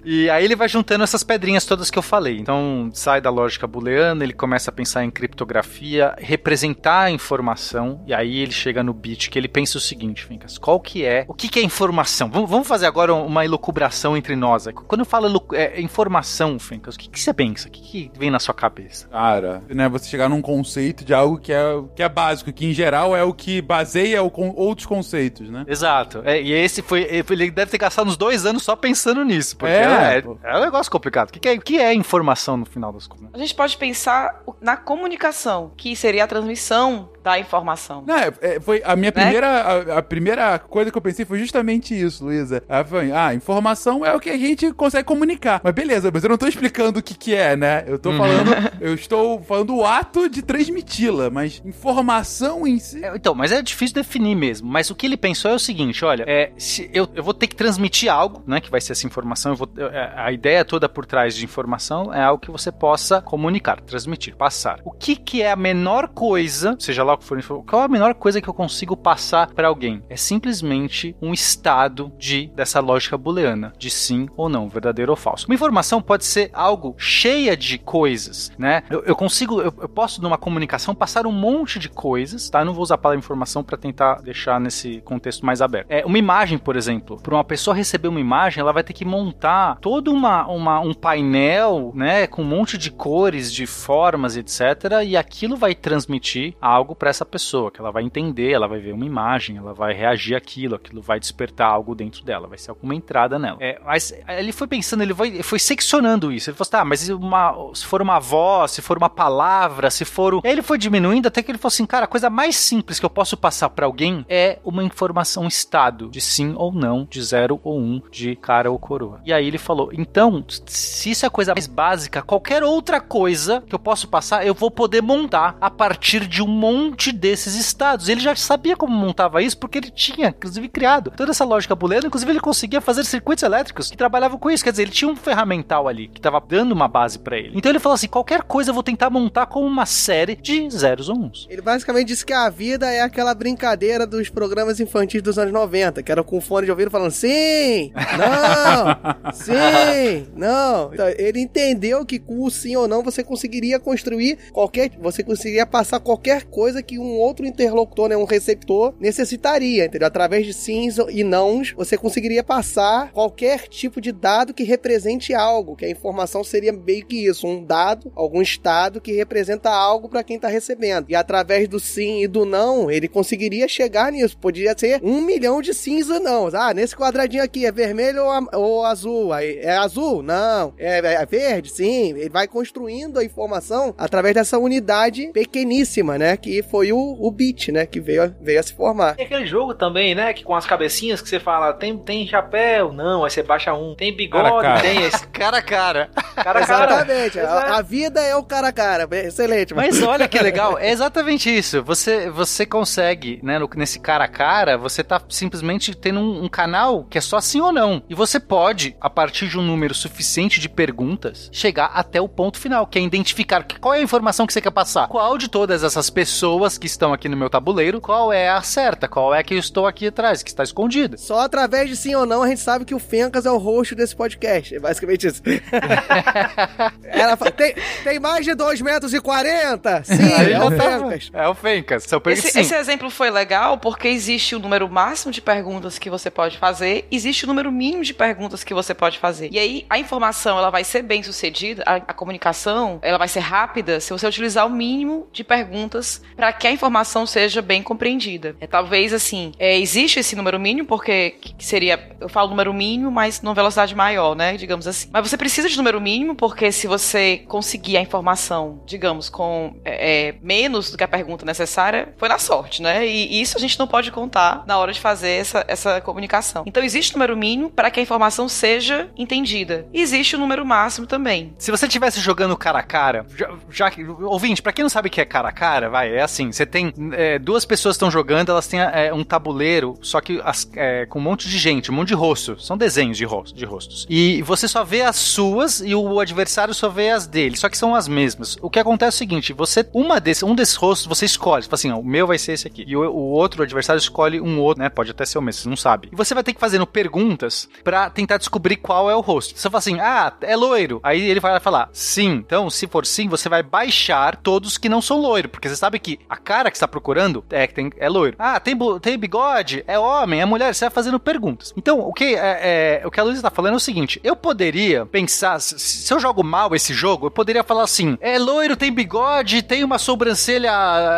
e aí ele vai juntando essas pedrinhas todas que eu falei. Então, sai da lógica booleana, ele começa a pensar em criptografia, representar a informação, e aí ele chega no bit que ele pensa o seguinte, Fincas, qual que é, o que que é informação? Vamos, vamos fazer agora uma elucubração entre nós. Quando eu falo é, informação, Fincas, o que, que você pensa? O que, que vem na sua cabeça? Cara, né, você chegar num conceito de algo que é, que é básico, que em geral é o que baseia o con- outros conceitos, né? Exato. É, e esse foi. Ele deve ter gastado uns dois anos só pensando nisso. Porque É, é, é um negócio complicado. O que, que é, que é informação no final das contas? A gente pode pensar na comunicação, que seria a transmissão da informação. Não, é, é, foi a minha Né? primeira a, a primeira coisa que eu pensei foi justamente isso, Luísa. Ela foi, ah, informação é o que a gente consegue comunicar. Mas beleza, mas eu não tô explicando o que que é, né? Eu tô falando, eu estou falando o ato de transmiti-la, mas informação em si É, Então, mas é difícil definir mesmo. Mas o que ele pensou é o seguinte: olha, é, se eu, eu vou ter que transmitir algo, né? Que vai ser essa informação. Eu vou, eu- é, a ideia toda por trás de informação é algo que você possa comunicar, transmitir, passar. O que, que é a menor coisa, seja lá qual é a menor coisa que eu consigo passar para alguém? É simplesmente um estado de dessa lógica booleana, de sim ou não, verdadeiro ou falso. Uma informação pode ser algo cheia de coisas, né? Eu, eu consigo, eu, eu, posso numa comunicação passar um monte de coisas, tá? Eu não vou usar a palavra informação para tentar deixar nesse contexto mais aberto. É uma imagem, por exemplo, para uma pessoa receber uma imagem, ela vai ter que montar todo uma, uma um painel, né, com um monte de cores, de formas, etc. E aquilo vai transmitir algo para essa pessoa, que ela vai entender, ela vai ver uma imagem, ela vai reagir àquilo, aquilo vai despertar algo dentro dela, vai ser alguma entrada nela. É, mas ele foi pensando, ele foi, foi seccionando isso. Ele falou assim, tá, mas uma, se for uma voz, se for uma palavra, se for. O... Ele foi diminuindo até que ele falou assim, cara, a coisa mais simples que eu posso passar para alguém é uma informação, um estado de sim ou não, de zero ou um, de cara ou coroa. E aí ele falou, então, se isso é a coisa mais básica, qualquer outra coisa que eu posso passar, eu vou poder montar a partir de um monte desses estados. Ele já sabia como montava isso porque ele tinha, inclusive, criado toda essa lógica booleana. Inclusive, ele conseguia fazer circuitos elétricos que trabalhavam com isso. Quer dizer, ele tinha um ferramental ali que estava dando uma base para ele. Então ele falou assim: qualquer coisa eu vou tentar montar como uma série de zeros ou uns. Ele basicamente disse que a vida é aquela brincadeira dos programas infantis dos anos 90, que era com fone de ouvido falando sim, não, [laughs] sim, não. Então, ele entendeu que com o sim ou não você conseguiria construir qualquer. Você conseguiria passar qualquer coisa que um outro interlocutor, né, um receptor, necessitaria, entendeu? Através de sims e nãos, você conseguiria passar qualquer tipo de dado que represente algo, que a informação seria meio que isso, um dado, algum estado que representa algo para quem está recebendo. E através do sim e do não, ele conseguiria chegar nisso. Podia ser um milhão de sims ou não. Ah, nesse quadradinho aqui é vermelho ou, ou azul? É azul? Não. É, é, verde? Sim. Ele vai construindo a informação através dessa unidade pequeníssima, né? Que foi o, o bit, né? Que veio, veio a se formar. E aquele jogo também, né? Que com as cabecinhas que você fala, tem, tem chapéu? Não, aí você baixa um. Tem bigode? Cara, cara. Tem esse. [laughs] Cara a cara. Cara a cara. Exatamente. A, a vida é o cara a cara. Excelente. Mas olha que legal, é exatamente isso. Você, você consegue, né, no- nesse cara a cara, você tá simplesmente tendo um, um canal que é só sim ou não. E você pode, a partir de um número suficiente de perguntas, chegar até o ponto final, que é identificar qual é a informação que você quer passar. Qual de todas essas pessoas que estão aqui no meu tabuleiro, qual é a certa, qual é a que eu estou aqui atrás, que está escondida. Só através de sim ou não a gente sabe que o Fencas é o host desse podcast. É basicamente isso. [laughs] Ela fala, tem, tem mais de 2 metros e 40? Sim, é o Fencas. É o Fencas. Esse, sim. esse exemplo foi legal porque existe o número máximo de perguntas que você pode fazer, existe o número mínimo de perguntas que você pode fazer. E aí a informação ela vai ser bem sucedida, a, a comunicação ela vai ser rápida se você utilizar o mínimo de perguntas para que a informação seja bem compreendida. É talvez assim, é, existe esse número mínimo porque que que seria, eu falo número mínimo, mas numa velocidade maior, né, digamos assim. Mas você precisa de número mínimo porque se você conseguir a informação, digamos, com é, é, menos do que a pergunta necessária, foi na sorte, né? E isso a gente não pode contar na hora de fazer essa, essa comunicação. Então existe número mínimo para que a informação seja entendida. E existe o número máximo também. Se você estivesse jogando cara a cara, já, já ouvinte, pra quem não sabe o que é cara a cara, vai, é assim, você tem é, duas pessoas estão jogando, elas têm é, um tabuleiro, só que as- é, com um monte de gente, um monte de rosto, são desenhos de, ros- de rostos. E você só vê as suas e o adversário só vê as dele, só que são as mesmas. O que acontece é o seguinte, você, uma desse, um desses rostos, você escolhe, você fala assim, ó, o meu vai ser esse aqui, e o, o outro adversário escolhe um outro, né, pode até ser o mesmo, você não sabe. E você vai ter que fazendo perguntas pra tentar descobrir qual é o rosto. Você fala assim, ah, é loiro. Aí ele vai falar, sim. Então, se for sim, você vai baixar todos que não são loiro, porque você sabe que a cara que está procurando é, que tem, é loiro. Ah, tem, tem bigode? É homem? É mulher? Você vai fazendo perguntas. Então, o que, é, é, o que a Luísa está falando é o seguinte, eu poderia pensar, se, se eu jogo mal esse jogo, eu poderia falar assim, é loiro, tem bigode, tem uma sobrancelha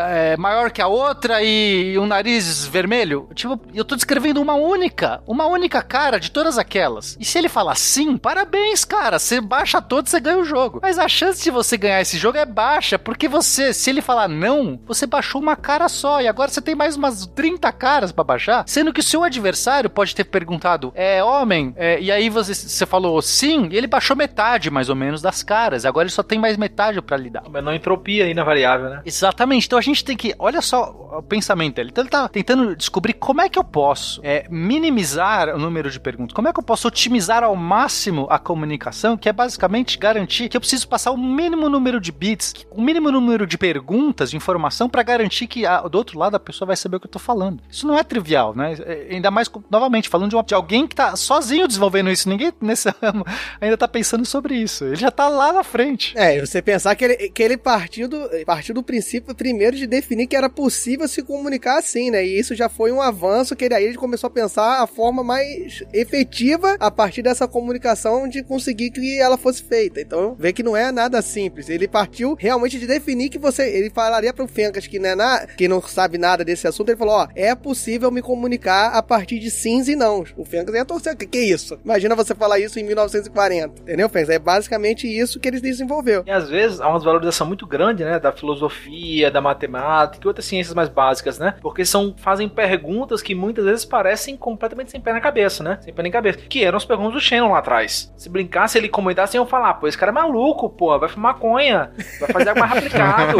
é, maior que a outra e um nariz vermelho. Tipo, eu tô descrevendo uma única, uma única cara de todas aquelas. E se ele falar sim, parabéns, cara, você baixa todos, você ganha o jogo. Mas a chance de você ganhar esse jogo é baixa, porque você, se ele falar não, você baixou uma cara só e agora você tem mais umas 30 caras pra baixar, sendo que o seu adversário pode ter perguntado, é homem? É, e aí você, você falou sim, e ele baixou metade mais ou menos das caras. Agora ele só tem mais metade pra lidar. Mas não entropia aí na variável, né? Exatamente. Então a gente tem que. Olha só o pensamento dele. Então ele tá tentando descobrir como é que eu posso é, minimizar o número de perguntas. Como é que eu posso otimizar ao máximo a comunicação, que é basicamente garantir que eu preciso passar o mínimo número de bits, o mínimo número de perguntas, de informação informação pra garantir que a- do outro lado a pessoa vai saber o que eu tô falando. Isso não é trivial, né? É, Ainda mais, novamente, falando de, uma- de alguém que tá sozinho desenvolvendo isso. Ninguém nesse [laughs] ramo ainda tá pensando sobre isso. Ele já tá lá na frente. É, você pensar que ele, que ele partiu, do, partiu do princípio primeiro de definir que era possível se comunicar assim, né? E isso já foi um avanço que ele, aí ele começou a pensar a forma mais efetiva a partir dessa comunicação de conseguir que ela fosse feita. Então, vê que não é nada simples. Ele partiu realmente de definir que você. Ele falaria pro Que, não é na, que não sabe nada desse assunto. Ele falou: Ó, é possível me comunicar a partir de sims e não. O Fencas ia torcer. Que que é isso? Imagina você falar isso em 1940. Entendeu, Fencas? É basicamente isso que ele desenvolveu. E às vezes há uma desvalorização muito grande, né, da filosofia, da matemática e outras ciências mais básicas, né? Porque são fazem perguntas que muitas vezes parecem completamente sem pé na cabeça, né? Sem pé nem cabeça. Que eram as perguntas do Shannon lá atrás. Se brincasse, ele comentasse, iam falar, pô, esse cara é maluco, pô, vai fumar maconha, vai fazer algo mais [laughs] aplicado.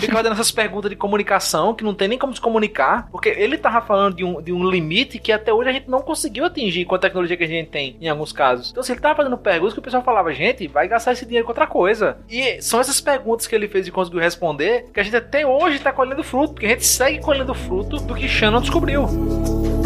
Fica fazendo essas perguntas de comunicação que não tem nem como se comunicar, porque ele tava falando de um, de um limite que até hoje a gente não conseguiu atingir com a tecnologia que a gente tem, em alguns casos. Então, se ele tava fazendo perguntas que o pessoal falava, gente, vai gastar esse dinheiro com outra coisa. E são essas perguntas que ele fez e conseguiu responder que a gente até hoje tá colhendo fruto, porque a gente segue colhendo fruto do que Shannon descobriu.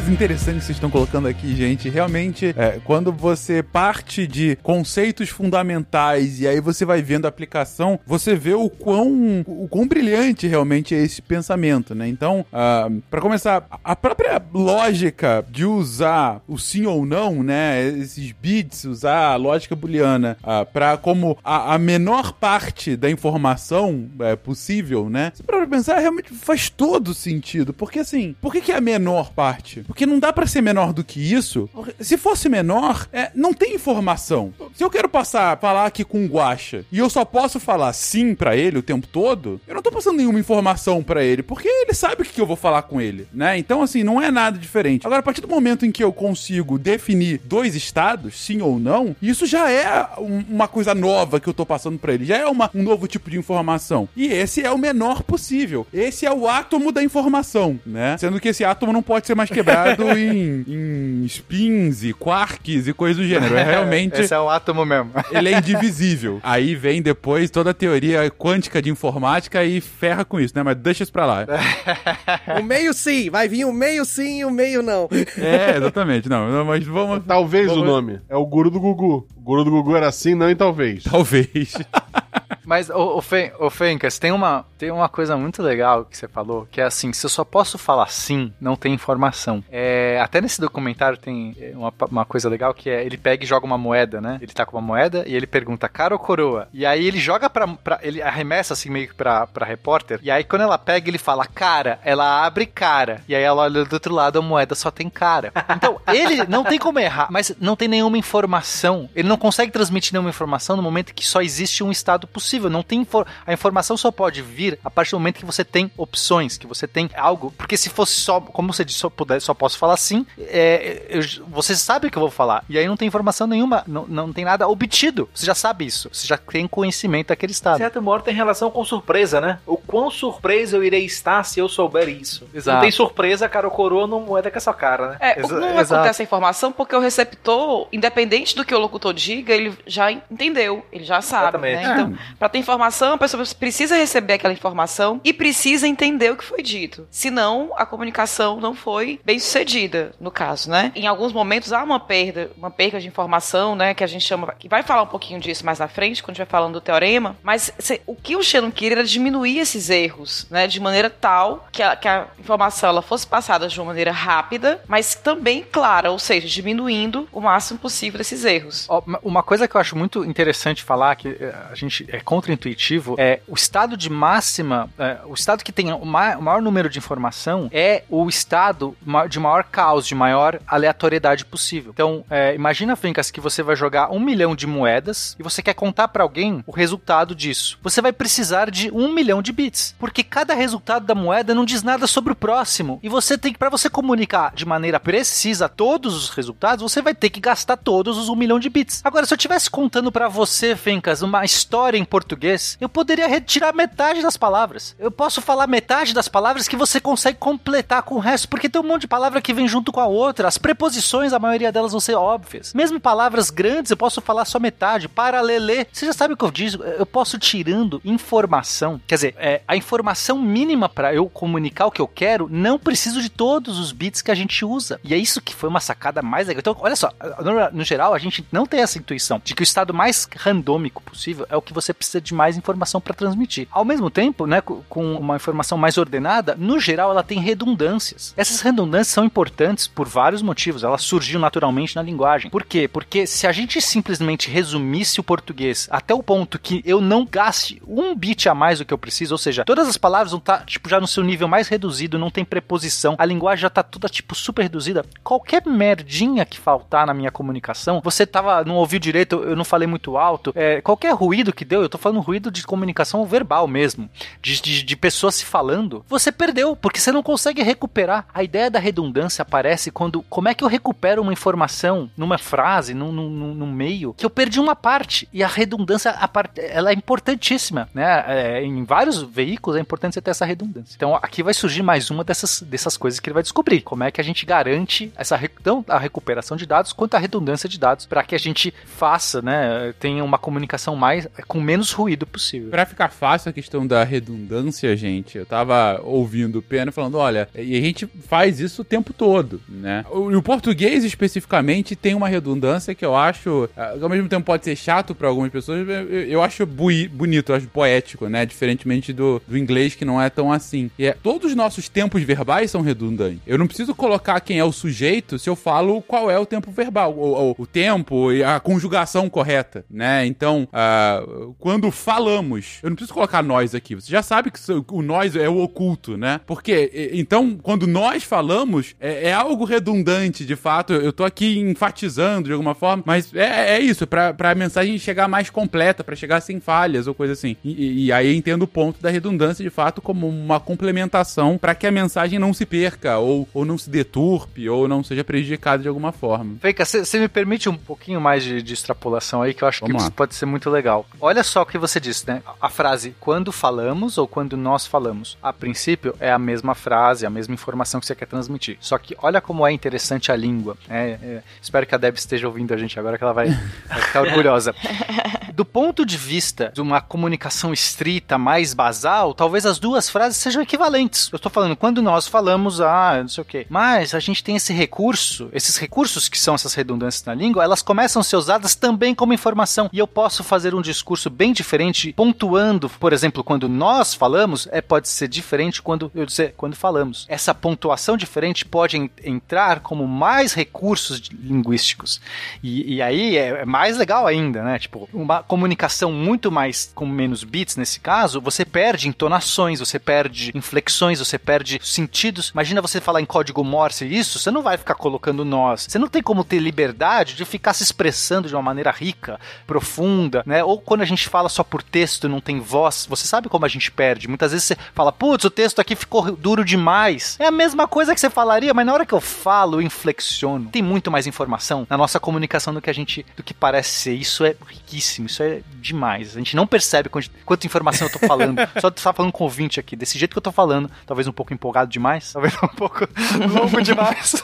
Muita coisa interessante que vocês estão colocando aqui, gente. Realmente, é, quando você parte de conceitos fundamentais e aí você vai vendo a aplicação, você vê o quão, o quão brilhante realmente é esse pensamento, né? Então, ah, para começar, a própria lógica de usar o sim ou não, né? Esses bits, usar a lógica booleana ah, para como a, a menor parte da informação é, possível, né? Se para pensar, realmente faz todo sentido. Porque assim, por que, que é a menor parte? Porque não dá pra ser menor do que isso. Se fosse menor, é, não tem informação. Se eu quero passar, falar aqui com o Guaxa e eu só posso falar sim pra ele o tempo todo, eu não tô passando nenhuma informação pra ele, porque ele sabe o que eu vou falar com ele, né? Então, assim, não é nada diferente. Agora, a partir do momento em que eu consigo definir dois estados, sim ou não, isso já é um- uma coisa nova que eu tô passando pra ele, já é uma- um novo tipo de informação. E esse é o menor possível. Esse é o átomo da informação, né? Sendo que esse átomo não pode ser mais quebrado em, em spins e quarks e coisas do gênero. É realmente. Esse é o átomo mesmo. Ele é [laughs] indivisível. Aí vem depois toda a teoria quântica de informática e ferra com isso, né? Mas deixa isso pra lá. [laughs] O meio sim, vai vir o meio sim e o meio não. É, exatamente. Não, não, mas vamos. Talvez o Vamos- nome. É o guru do Gugu. O guru do Gugu era assim, não e talvez. Talvez. [laughs] Mas, ô, ô, Fen- Fencas, tem uma, tem uma coisa muito legal que você falou, que é assim, se eu só posso falar sim, não tem informação. É, até nesse documentário tem é, uma, uma coisa legal que é, ele pega e joga uma moeda, né? Ele tá com uma moeda e ele pergunta, cara ou coroa? E aí ele joga pra, pra- ele arremessa assim meio que pra, pra repórter, e aí quando ela pega, ele fala, cara, ela abre cara. E aí ela olha do outro lado, a moeda só tem cara. Então, ele não tem como errar, mas não tem nenhuma informação. Ele não consegue transmitir nenhuma informação no momento que só existe um estado possível. Não tem infor- a informação só pode vir a partir do momento que você tem opções, que você tem algo. Porque se fosse só, como você disse, só, puder, só posso falar sim, é, eu- você sabe o que eu vou falar. E aí não tem informação nenhuma, não, não tem nada obtido. Você já sabe isso. Você já tem conhecimento daquele estado. certo modo tem relação com surpresa, né? O quão surpreso eu irei estar se eu souber isso. Exato. Não tem surpresa, cara ou coroa não moeda com essa cara, né? É, Exa- não exato. acontece a informação porque o receptor, independente do que o locutor diga, ele já entendeu, ele já sabe. Exatamente. Né? Então, para ter informação, a pessoa precisa receber aquela informação e precisa entender o que foi dito. Senão, a comunicação não foi bem sucedida, no caso, né? Em alguns momentos há uma perda, uma perda de informação, né? Que a gente chama. que vai falar um pouquinho disso mais na frente, quando a gente vai falando do teorema. Mas se- o que o Shannon queria era diminuir esses erros, né? De maneira tal que a, que a informação ela fosse passada de uma maneira rápida, mas também clara, ou seja, diminuindo o máximo possível desses erros. Uma coisa que eu acho muito interessante falar, que eh, a gente é contra-intuitivo, é o estado de máxima, é, o estado que tem o ma- o maior número de informação é o estado de maior caos, de maior aleatoriedade possível. Então, é, imagina, Fencas, que você vai jogar um milhão de moedas e você quer contar pra alguém o resultado disso. Você vai precisar de um milhão de bits, porque cada resultado da moeda não diz nada sobre o próximo. E você tem que, para você comunicar de maneira precisa todos os resultados, você vai ter que gastar todos os um milhão de bits. Agora, se eu estivesse contando pra você, Fencas, uma história em português, eu poderia retirar metade das palavras. Eu posso falar metade das palavras que você consegue completar com o resto, porque tem um monte de palavra que vem junto com a outra. As preposições, a maioria delas vão ser óbvias. Mesmo palavras grandes, eu posso falar só metade. Paralelê, você já sabe o que eu digo? Eu posso tirando informação. Quer dizer, é, a informação mínima para eu comunicar o que eu quero, não preciso de todos os bits que a gente usa. E é isso que foi uma sacada mais legal. Então, olha só, no, no geral, a gente não tem essa intuição de que o estado mais randômico possível é o que você precisa de mais informação para transmitir. Ao mesmo tempo, né, com uma informação mais ordenada, no geral ela tem redundâncias. Essas redundâncias são importantes por vários motivos. Elas surgiram naturalmente na linguagem. Por quê? Porque se a gente simplesmente resumisse o português até o ponto que eu não gaste um bit a mais do que eu preciso, ou seja, todas as palavras vão estar tá, tipo já no seu nível mais reduzido, não tem preposição, a linguagem já está toda tipo super reduzida. Qualquer merdinha que faltar na minha comunicação, você tava não ouviu direito, eu não falei muito alto, é, qualquer ruído que deu, eu tô falando ruído de comunicação verbal mesmo, de, de, de pessoas se falando, você perdeu, porque você não consegue recuperar. A ideia da redundância aparece quando, como é que eu recupero uma informação numa frase, num, num, num meio, que eu perdi uma parte, e a redundância, a ela é importantíssima, né? É, em vários veículos é importante você ter essa redundância. Então aqui vai surgir mais uma dessas, dessas coisas que ele vai descobrir. Como é que a gente garante essa então, a recuperação de dados quanto a redundância de dados para que a gente faça, né, tenha uma comunicação mais com menos ruído possível. Para ficar fácil a questão da redundância, gente, eu tava ouvindo o Pena falando, olha, e a gente faz isso o tempo todo, né? O, o português especificamente tem uma redundância que eu acho, ah, ao mesmo tempo pode ser chato para algumas pessoas, eu, eu acho bui, bonito, eu acho poético, né? Diferentemente do, do inglês que não é tão assim. E é, todos os nossos tempos verbais são redundantes. Eu não preciso colocar quem é o sujeito se eu falo qual é o tempo verbal, o, o, o tempo e a conjugação correta, né? Então, uh, quando falamos, eu não preciso colocar nós aqui. Você já sabe que o nós é o oculto, né? Porque, então, quando nós falamos, é, é algo redundante, de fato. Eu tô aqui enfatizando de alguma forma, mas é, é isso, pra, pra mensagem chegar mais completa, para chegar sem falhas ou coisa assim. E, e aí entendo o ponto da redundância, de fato, como uma complementação para que a mensagem não se perca, ou, ou não se deturpe, ou não seja prejudicada de alguma forma. Feika, você me permite um pouquinho mais de, de extrapolação aí, que eu acho Vamos que lá. pode ser muito legal. Olha só o que você disse, né? A frase quando falamos ou quando nós falamos. A princípio é a mesma frase, a mesma informação que você quer transmitir. Só que olha como é interessante a língua. É, é, espero que a Deb esteja ouvindo a gente agora, que ela vai, vai ficar orgulhosa. [laughs] Do ponto de vista de uma comunicação estrita, mais basal, talvez as duas frases sejam equivalentes. Eu estou falando quando nós falamos, ah, não sei o quê. Mas a gente tem esse recurso, esses recursos que são essas redundâncias na língua, elas começam a ser usadas também como informação. E eu posso fazer um discurso bem diferente, pontuando, por exemplo, quando nós falamos, é pode ser diferente quando eu dizer quando falamos. Essa pontuação diferente pode en entrar como mais recursos linguísticos. E, e aí é, é mais legal ainda, né? Tipo, uma comunicação muito mais com menos bits nesse caso, você perde entonações, você perde inflexões, você perde sentidos. Imagina você falar em código Morse isso, você não vai ficar colocando nós. Você não tem como ter liberdade de ficar se expressando de uma maneira rica, profunda, né? Ou quando a gente fala só por texto, não tem voz, você sabe como a gente perde. Muitas vezes você fala, putz, o texto aqui ficou duro demais. É a mesma coisa que você falaria, mas na hora que eu falo, eu inflexiono. Tem muito mais informação na nossa comunicação do que a gente, do que parece ser. Isso é riquíssimo, isso é demais. A gente não percebe quanta, quanta informação eu tô falando. [laughs] só de estar falando com o ouvinte aqui, desse jeito que eu tô falando, talvez um pouco empolgado demais, talvez um pouco [laughs] longo demais.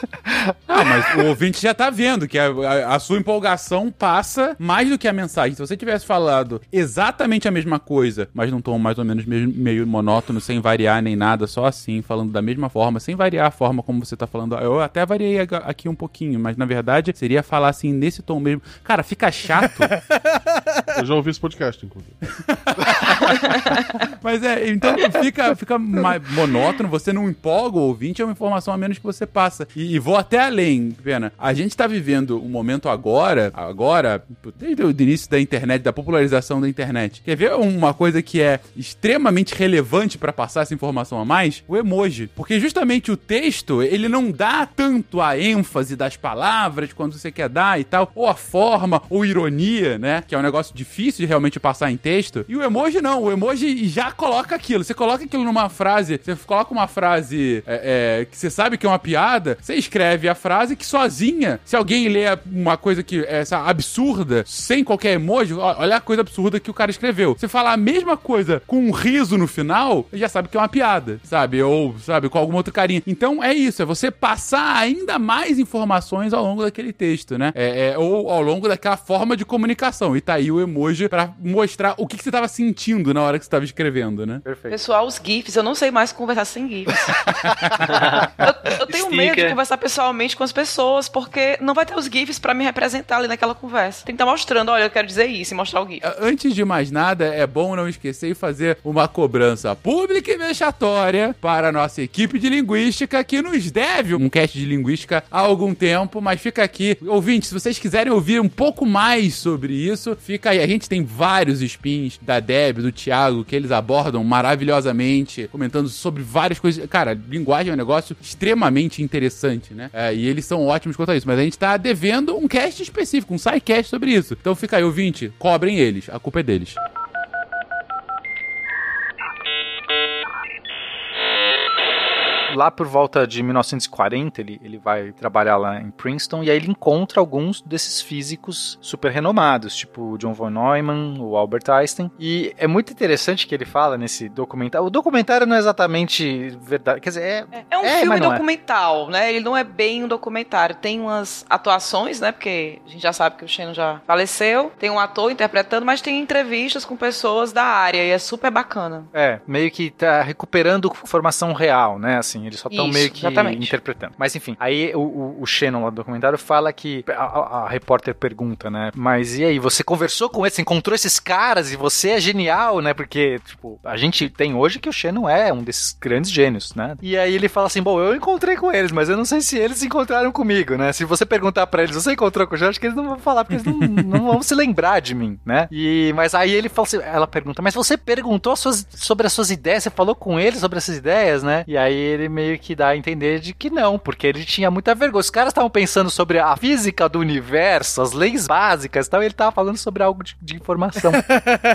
Ah, mas o ouvinte já tá vendo que a, a, a, sua empolgação passa mais do que a mensagem. Se você tivesse falado exatamente a mesma coisa, mas num tom mais ou menos meio, meio monótono, sem variar nem nada, só assim, falando da mesma forma, sem variar a forma como você tá falando. Eu até variei aqui um pouquinho, mas na verdade seria falar assim nesse tom mesmo. Cara, fica chato. [laughs] Eu já ouvi esse podcast, inclusive. [laughs] [laughs] mas é, então fica, fica monótono, você não empolga o ouvinte, é uma informação a menos que você passa. E, e vou até além, Pena. A gente tá vivendo um momento agora, agora, desde o início da internet, da popularização da internet. Quer ver uma coisa que é extremamente relevante para passar essa informação a mais? O emoji. Porque justamente o texto, ele não dá tanto a ênfase das palavras quando você quer dar e tal, ou a forma, ou ironia, né? Que é um negócio difícil de realmente passar em texto. E o emoji não. Não, o emoji já coloca aquilo. Você coloca aquilo numa frase, você coloca uma frase é, é, que você sabe que é uma piada, você escreve a frase que sozinha, se alguém lê uma coisa que é essa absurda, sem qualquer emoji, olha a coisa absurda que o cara escreveu. Você fala a mesma coisa com um riso no final, já sabe que é uma piada, sabe? Ou, sabe, com alguma outra carinha. Então é isso, é você passar ainda mais informações ao longo daquele texto, né? É, é, ou ao longo daquela forma de comunicação. E tá aí o emoji pra mostrar o que, que você tava sentindo na hora que você tava escrevendo, né? Perfeito. Pessoal, os GIFs, eu não sei mais conversar sem GIFs. [laughs] eu, eu tenho medo de conversar pessoalmente com as pessoas, porque não vai ter os GIFs pra me representar ali naquela conversa. Tem que estar mostrando, olha, eu quero dizer isso e mostrar o GIF. Antes de mais nada, é bom não esquecer e fazer uma cobrança pública e vexatória para a nossa equipe de linguística que nos deve um cast de linguística há algum tempo, mas fica aqui. Ouvintes, se vocês quiserem ouvir um pouco mais sobre isso, fica aí. A gente tem vários spins da Deb, do Thiago, que eles abordam maravilhosamente, comentando sobre várias coisas. Cara, linguagem é um negócio extremamente interessante, né? É, e eles são ótimos quanto a isso, mas a gente tá devendo um cast específico, um sidecast sobre isso. Então fica aí, ouvinte, cobrem eles, a culpa é deles. Lá por volta de 1940, ele, ele vai trabalhar lá em Princeton e aí ele encontra alguns desses físicos super renomados, tipo John von Neumann, o Albert Einstein. E é muito interessante que ele fala nesse documentário. O documentário não é exatamente verdade, quer dizer, é, É um É, filme é. documental, né? Ele não é bem um documentário. Tem umas atuações, né? Porque a gente já sabe que o Shannon já faleceu. Tem um ator interpretando, mas tem entrevistas com pessoas da área e é super bacana. É, meio que tá recuperando informação real, né? Assim, eles só estão meio que exatamente. interpretando. Mas enfim, aí o, o, o Shannon lá do documentário fala que. A, a- a repórter pergunta, né? Mas e aí, você conversou com eles, você encontrou esses caras e você é genial, né? Porque, tipo, a gente tem hoje que o Shannon é um desses grandes gênios, né? E aí ele fala assim: bom, eu encontrei com eles, mas eu não sei se eles encontraram comigo, né? Se você perguntar pra eles, você encontrou com o Shannon, acho que eles não vão falar, porque eles não, [laughs] não vão se lembrar de mim, né? E, mas aí ele fala assim, ela pergunta, mas você perguntou as suas- sobre as suas ideias, você falou com eles sobre essas ideias, né? E aí ele meio que dá a entender de que não, porque ele tinha muita vergonha. Os caras estavam pensando sobre a física do universo, as leis básicas e tal, e ele tava falando sobre algo de, de informação.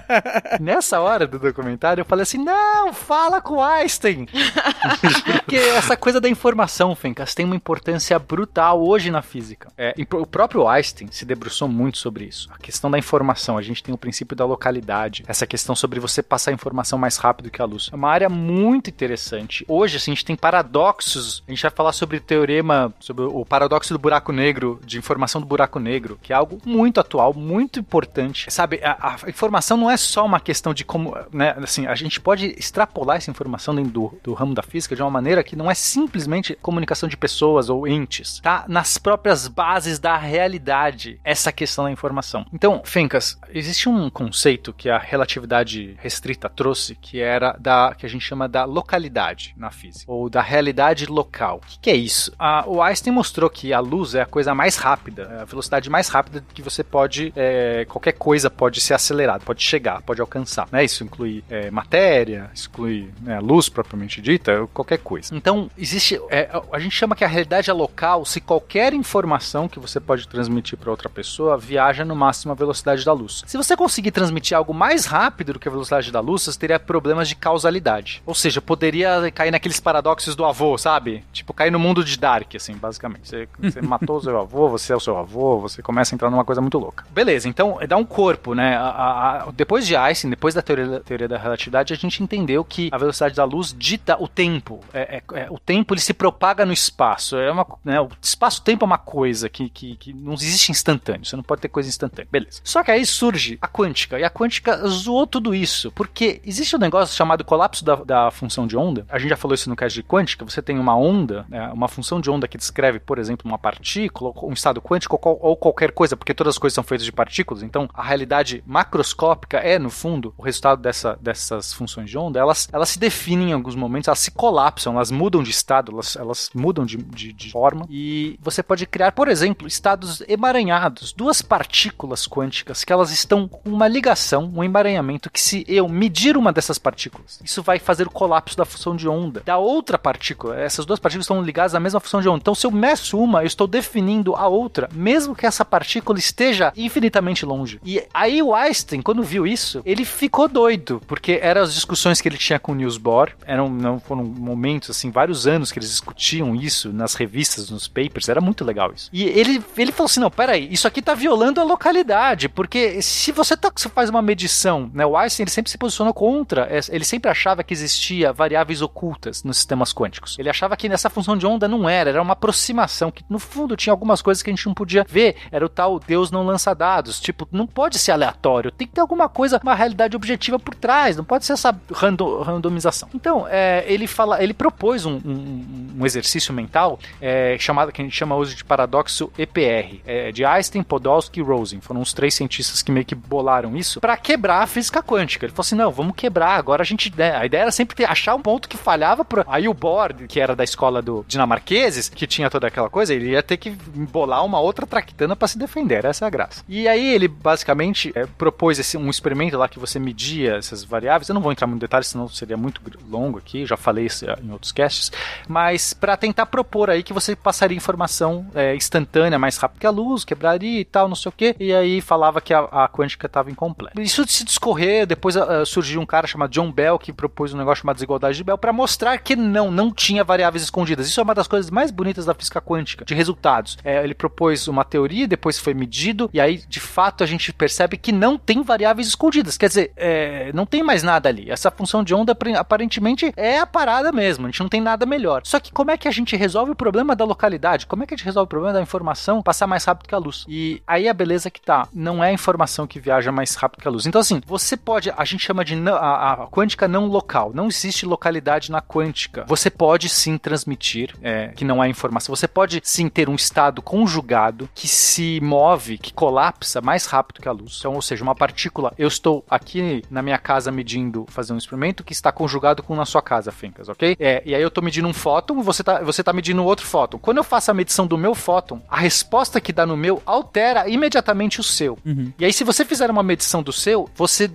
[laughs] Nessa hora do documentário, eu falei assim: não, fala com o Einstein. [laughs] Porque essa coisa da informação, Fencas, tem uma importância brutal hoje na física. É, e o próprio Einstein se debruçou muito sobre isso. A questão da informação, a gente tem o princípio da localidade, essa questão sobre você passar a informação mais rápido que a luz. É uma área muito interessante. Hoje, assim, a gente tem paradoxos. A gente vai falar sobre teorema, sobre o paradoxo do buraco negro, de informação do buraco negro, que é algo muito atual, muito importante. Sabe, a, a informação não é só uma questão de como, né, assim, a gente pode extrapolar essa informação dentro do, do ramo da física de uma maneira que não é simplesmente comunicação de pessoas ou entes, tá? Nas próprias bases da realidade, essa questão da informação. Então, Fencas, existe um conceito que a relatividade restrita trouxe, que era da, que a gente chama da localidade na física, ou da realidade local. O que, que é isso? Ah, o Einstein mostrou que a luz é a coisa mais rápida, é a velocidade mais rápida que você pode, é, qualquer coisa pode ser acelerada, pode chegar, pode alcançar. Né? Isso inclui é, matéria, inclui né, luz propriamente dita, qualquer coisa. Então, existe, é, a gente chama que a realidade é local se qualquer informação que você pode transmitir para outra pessoa viaja no máximo a velocidade da luz. Se você conseguir transmitir algo mais rápido do que a velocidade da luz, você teria problemas de causalidade. Ou seja, poderia cair naqueles paradoxos do avô, sabe? Tipo, cair no mundo de Dark, assim, basicamente. Você, você [laughs] matou o seu avô, você é o seu avô, você começa a entrar numa coisa muito louca. Beleza, então dá um corpo, né? A- a- a- depois de Einstein, depois da teoria, teoria da relatividade, a gente entendeu que a velocidade da luz dita o tempo. É, é- é- o tempo ele se propaga no espaço. É uma, né, o espaço-tempo é uma coisa que, que, que não existe instantâneo. Você não pode ter coisa instantânea. Beleza. Só que aí surge a quântica. E a quântica zoou tudo isso. Porque existe um negócio chamado colapso da, da função de onda. A gente já falou isso no caso de quântica. Você tem uma onda, né, uma função de onda que descreve, por exemplo, uma partícula, um estado quântico, ou qualquer coisa, porque todas as coisas são feitas de partículas. Então, a realidade macroscópica é, no fundo, o resultado dessa, dessas funções de onda. Elas, elas se definem em alguns momentos, elas se colapsam, elas mudam de estado, elas, elas mudam de, de, de forma. E você pode criar, por exemplo, estados emaranhados, duas partículas quânticas que elas estão com uma ligação, um emaranhamento, que se eu medir uma dessas partículas, isso vai fazer o colapso da função de onda da outra partícula. Essas duas partículas estão ligadas à mesma função de onda. Então, se eu meço uma, eu estou definindo a outra, mesmo que essa partícula esteja infinitamente longe. E aí o Einstein, quando viu isso, ele ficou doido, porque eram as discussões que ele tinha com o Niels Bohr, eram não foram momentos assim, vários anos que eles discutiam isso nas revistas, nos papers, era muito legal isso. E ele ele falou assim: "Não, peraí, isso aqui tá violando a localidade, porque se você, tá, você faz uma medição, né, o Einstein ele sempre se posicionou contra, é, ele sempre achava que existia variáveis ocultas nos quânticos. Ele achava que nessa função de onda não era, era uma aproximação que no fundo tinha algumas coisas que a gente não podia ver, era o tal Deus não lança dados, tipo, não pode ser aleatório, tem que ter alguma coisa, uma realidade objetiva por trás, não pode ser essa rando, randomização. Então, é, ele fala, ele propôs um, um, um exercício mental é, chamado que a gente chama hoje de paradoxo EPR, é, de Einstein, Podolsky e Rosen. Foram os três cientistas que meio que bolaram isso para quebrar a física quântica. Ele falou assim: não, vamos quebrar. Agora a gente. Né, a ideia era sempre ter, achar um ponto que falhava. Pro... Aí o Bohr, que era da escola do dinamarqueses, que tinha toda aquela coisa, ele ia ter que bolar uma outra traquitana para se defender. Essa é a graça. E aí ele basicamente é, propôs esse, um experimento lá que você media essas variáveis. Eu não vou entrar muito em detalhes, senão seria muito longo aqui. Já falei isso em outros casts. Mas para tentar propor aí que você passaria informação é, instantânea mais rápido que a luz, quebraria e tal, não sei o que. E aí falava que a, a quântica estava incompleta. Isso se discorrer, depois uh, surgiu um cara chamado John Bell que propôs um negócio chamado desigualdade de Bell para mostrar que não, não tinha variáveis escondidas. Isso é uma das coisas mais bonitas da física quântica, de resultados. É, ele propôs uma teoria, depois foi medido, e aí de fato a gente percebe que não tem variáveis escondidas. Quer dizer, é, não tem mais nada ali. Essa função de onda aparentemente é a parada mesmo, a gente não tem nada melhor. Só que como é que a gente resolve o problema da localidade? Como é que a gente resolve o problema da informação passar mais rápido que a luz? E aí a beleza que tá, não é a informação que viaja mais rápido que a luz. Então assim, você pode, a gente chama de a, a quântica não local, não existe localidade na quântica. Você pode sim transmitir, é, que não é informação, você pode sim ter um estado conjugado que se move, que colapsa mais rápido que a luz. Então, ou seja, uma partícula, eu estou aqui na minha casa medindo, fazendo um experimento que está conjugado com na sua casa, Fencas, ok? É, e aí eu estou medindo um fóton, você está você tá medindo outro fóton. Quando eu faço a medição do meu fóton, a resposta que dá no meu altera imediatamente o seu. Uhum. E aí, se você fizer uma medição do seu, você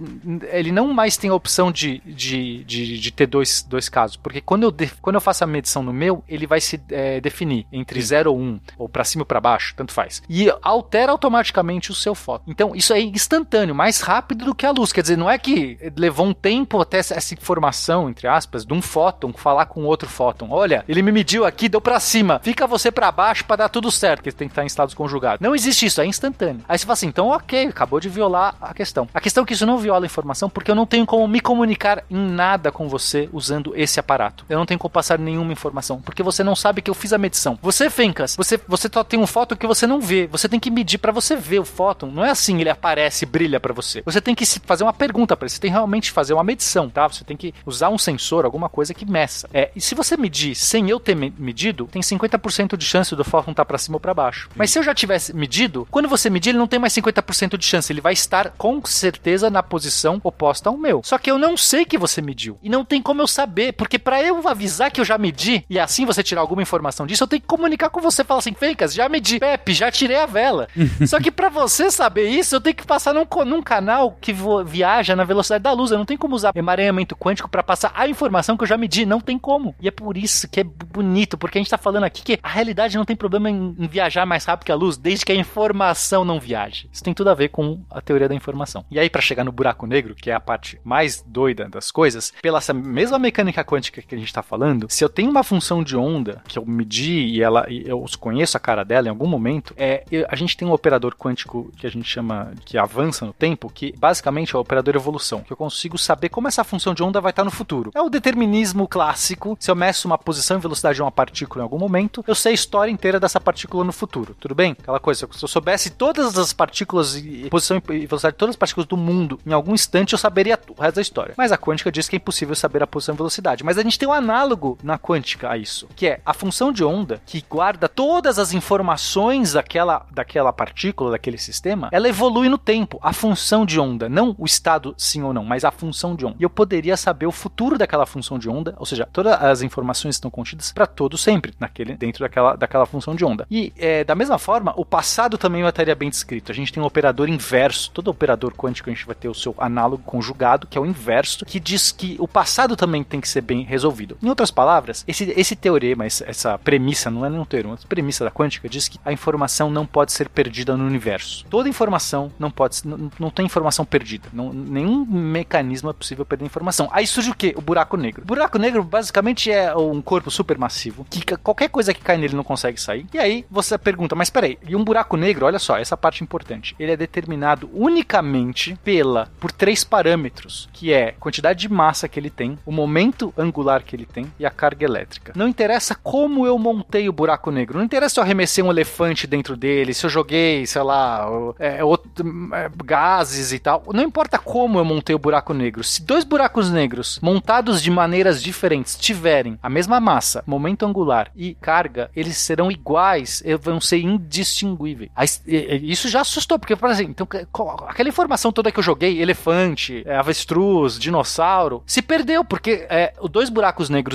ele não mais tem a opção de, de, de, de ter dois, dois casos. Porque quando eu, quando eu faço a medição no meu, ele vai se é, definir entre 0 ou 1, um, ou para cima ou para baixo, tanto faz. E altera automaticamente o seu fóton. Então, isso é instantâneo, mais rápido do que a luz. Quer dizer, não é que levou um tempo até essa informação, entre aspas, de um fóton falar com outro fóton. Olha, ele me mediu aqui, deu para cima. Fica você para baixo para dar tudo certo, que tem que estar em estados conjugados. Não existe isso, é instantâneo. Aí você fala assim, então ok, acabou de violar a questão. A questão é que isso não viola a informação porque eu não tenho como me comunicar em nada com você usando esse aparato. Eu não tenho como passar nenhuma informação, porque você não sabe que eu fiz a medição. Você, Fencas, você, você só tem um fóton que você não vê. Você tem que medir para você ver o fóton. Não é assim, ele aparece, brilha para você. Você tem que fazer uma pergunta para ele. Você tem realmente fazer uma medição, tá? Você tem que usar um sensor, alguma coisa que meça. É, e se você medir sem eu ter me medido, tem 50% de chance do fóton estar tá para cima ou para baixo. Mas se eu já tivesse medido, quando você medir, ele não tem mais 50% de chance. Ele vai estar com certeza na posição oposta ao meu. Só que eu não sei que você mediu. E não tem como eu saber, porque para eu avisar que eu já medi e assim você tirar alguma informação disso, eu tenho que comunicar com você, falar assim, Fencas, já medi. Pepe, já tirei a vela. [laughs] Só que para você saber isso, eu tenho que passar num, num canal que viaja na velocidade da luz. Eu não tenho como usar emaranhamento quântico para passar a informação que eu já medi. Não tem como. E é por isso que é bonito, porque a gente tá falando aqui que a realidade não tem problema em, em viajar mais rápido que a luz, desde que a informação não viaje. Isso tem tudo a ver com a teoria da informação. E aí, para chegar no buraco negro, que é a parte mais doida das coisas, pela essa mesma mecânica quântica que a gente tá falando, se eu tenho uma função de onda que eu medi e ela e eu conheço a cara dela em algum momento, é a gente tem um operador quântico que a gente chama que avança no tempo, que basicamente é o operador evolução, que eu consigo saber como essa função de onda vai estar no futuro. É o determinismo clássico. Se eu meço uma posição e velocidade de uma partícula em algum momento, eu sei a história inteira dessa partícula no futuro. Tudo bem? Aquela coisa, se eu soubesse todas as partículas e posição e velocidade de todas as partículas do mundo em algum instante, eu saberia o resto da história. Mas a quântica diz que é impossível saber a posição e velocidade. Mas a gente tem um análogo na quântica a isso, que é a função de onda que guarda todas as informações daquela, daquela partícula, daquele sistema, ela evolui no tempo. A função de onda, não o estado sim ou não, mas a função de onda. E eu poderia saber o futuro daquela função de onda, ou seja, todas as informações estão contidas para todo sempre naquele dentro daquela, daquela função de onda. E é, da mesma forma, o passado também vai estaria bem descrito. A gente tem um operador inverso. Todo operador quântico a gente vai ter o seu análogo conjugado, que é o inverso, que diz que o passado também tem que ser bem resolvido. Em outras palavras, esse, esse teorema, essa, premissa, não é um teorema, essa premissa da quântica diz que a informação não pode ser perdida no universo. Toda informação não pode não, não tem informação perdida. Não, nenhum mecanismo é possível perder informação. Aí surge o quê? O buraco negro. O buraco negro basicamente é um corpo supermassivo que qualquer coisa que cai nele não consegue sair. E aí você pergunta, mas peraí, e um buraco negro, olha só, essa parte importante, ele é determinado unicamente pela por três parâmetros, que é a quantidade de massa que ele tem, o momento angular que ele tem e a carga elétrica. Não interessa como eu montei o buraco negro, não interessa se eu arremessei um elefante dentro dele, se eu joguei, sei lá, é, outro, é, gases e tal. Não importa como eu montei o buraco negro. Se dois buracos negros montados de maneiras diferentes tiverem a mesma massa, momento angular e carga, eles serão iguais, vão ser indistinguíveis. Isso já assustou, porque, por exemplo, então, aquela informação toda que eu joguei, elefante, é, avestruz, dinossauro, se perdeu, porque é, dois buracos negros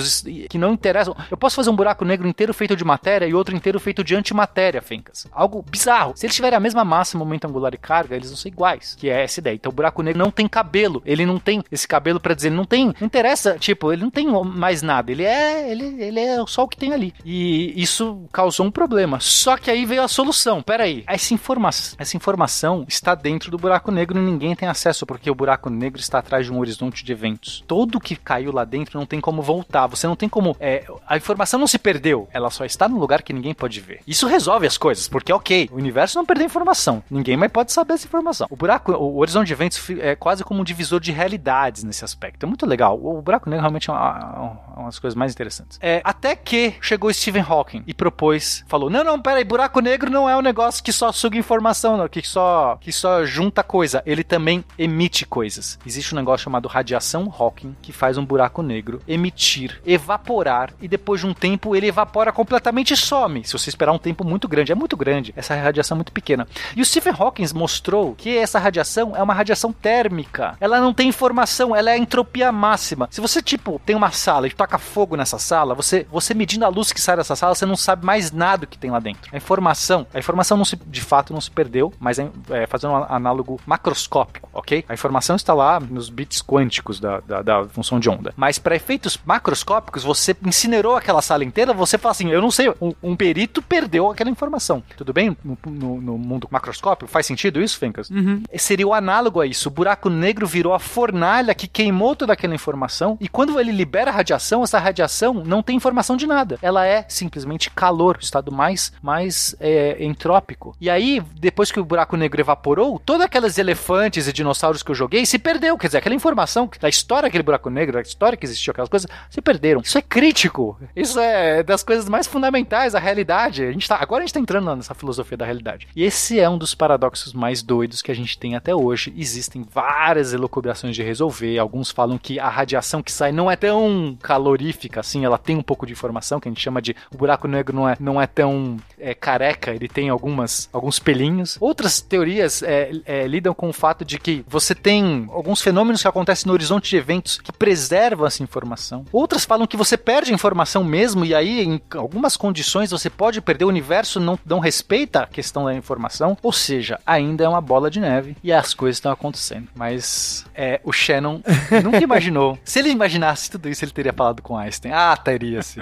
que não interessam. Eu posso fazer um buraco negro inteiro feito de matéria e outro inteiro feito de antimatéria, Fencas. Algo bizarro. Se eles tiverem a mesma massa, momento angular e carga, eles vão ser iguais. Que é essa ideia. Então o buraco negro não tem cabelo. Ele não tem esse cabelo para dizer, não tem. Não interessa, tipo, ele não tem mais nada. Ele é. Ele, ele é só o que tem ali. E isso causou um problema. Só que aí veio a solução. Peraí. Essa, informa essa informação está dentro do buraco negro e ninguém tem acesso, porque o buraco negro está atrás de um horizonte de eventos. Todo que caiu lá dentro não tem como voltar. Você não tem como. É, a informação não se perdeu. Ela só está num lugar que ninguém pode ver. Isso resolve as coisas, porque, ok, o universo não perdeu informação. Ninguém mais pode saber essa informação. O buraco, o horizonte de eventos é quase como um divisor de realidades nesse aspecto. É muito legal. O buraco negro realmente é uma, uma das coisas mais interessantes. É, até que chegou Stephen Hawking e propôs, falou: não, não, peraí, buraco negro não é um negócio que só suga informação, não, que só, que só junta coisa. Ele também emite coisas. Existe um negócio chamado radiação Hawking que faz um buraco negro emitir, evaporar e depois de um tempo ele evapora completamente e some. Se você esperar um tempo muito grande, é muito grande, essa radiação é muito pequena. E o Stephen Hawking mostrou que essa radiação é uma radiação térmica. Ela não tem informação, ela é a entropia máxima. Se você, tipo, tem uma sala e toca fogo nessa sala, você, você medindo a luz que sai dessa sala, você não sabe mais nada que tem lá dentro. A informação, a informação não se, de fato não se perdeu, mas é, é fazendo um análogo macroscópico, ok? A informação está lá nos bits quânticos da, da, da função de onda. Mas para efeitos macroscópicos, você incinerou aquela sala inteira, você fala assim, eu não sei, um, um perito perdeu aquela informação. Tudo bem? No, no, no mundo macroscópico, faz sentido isso, Fencas? Uhum. Seria o análogo a isso. O buraco negro virou a fornalha que queimou toda aquela informação e quando ele libera a radiação, essa radiação não tem informação de nada. Ela é simplesmente calor, o estado mais, mais é, entrópico. E aí, depois que o buraco negro evaporou, todos aqueles elefantes e dinossauros que eu joguei se perdeu. Quer dizer, aquela informação da história daquele buraco negro, da história que existiu, aquelas coisas, se perderam. Isso é crítico. Isso é das coisas mais fundamentais da realidade. A gente tá, agora a gente tá entrando nessa filosofia da realidade. E esse é um dos paradoxos mais doidos que a gente tem até hoje. Existem várias elucubrações de resolver. Alguns falam que a radiação que sai não é tão calorífica assim, ela tem um pouco de informação, que a gente chama de o buraco negro não é, não é tão é, careca, ele tem algumas, alguns pelinhos. Outras teorias é, é, lidam com o fato de que você tem alguns fenômenos que acontecem no horizonte de eventos que preservam essa informação. Outras falam que você perde a informação mesmo, e aí, em algumas condições, você pode perder o universo, não, não respeita a questão da informação. Ou seja, ainda é uma bola de neve e as coisas estão acontecendo. Mas é, o Shannon [laughs] nunca imaginou. Se ele imaginasse tudo isso, ele teria falado com Einstein. Ah, teria sim.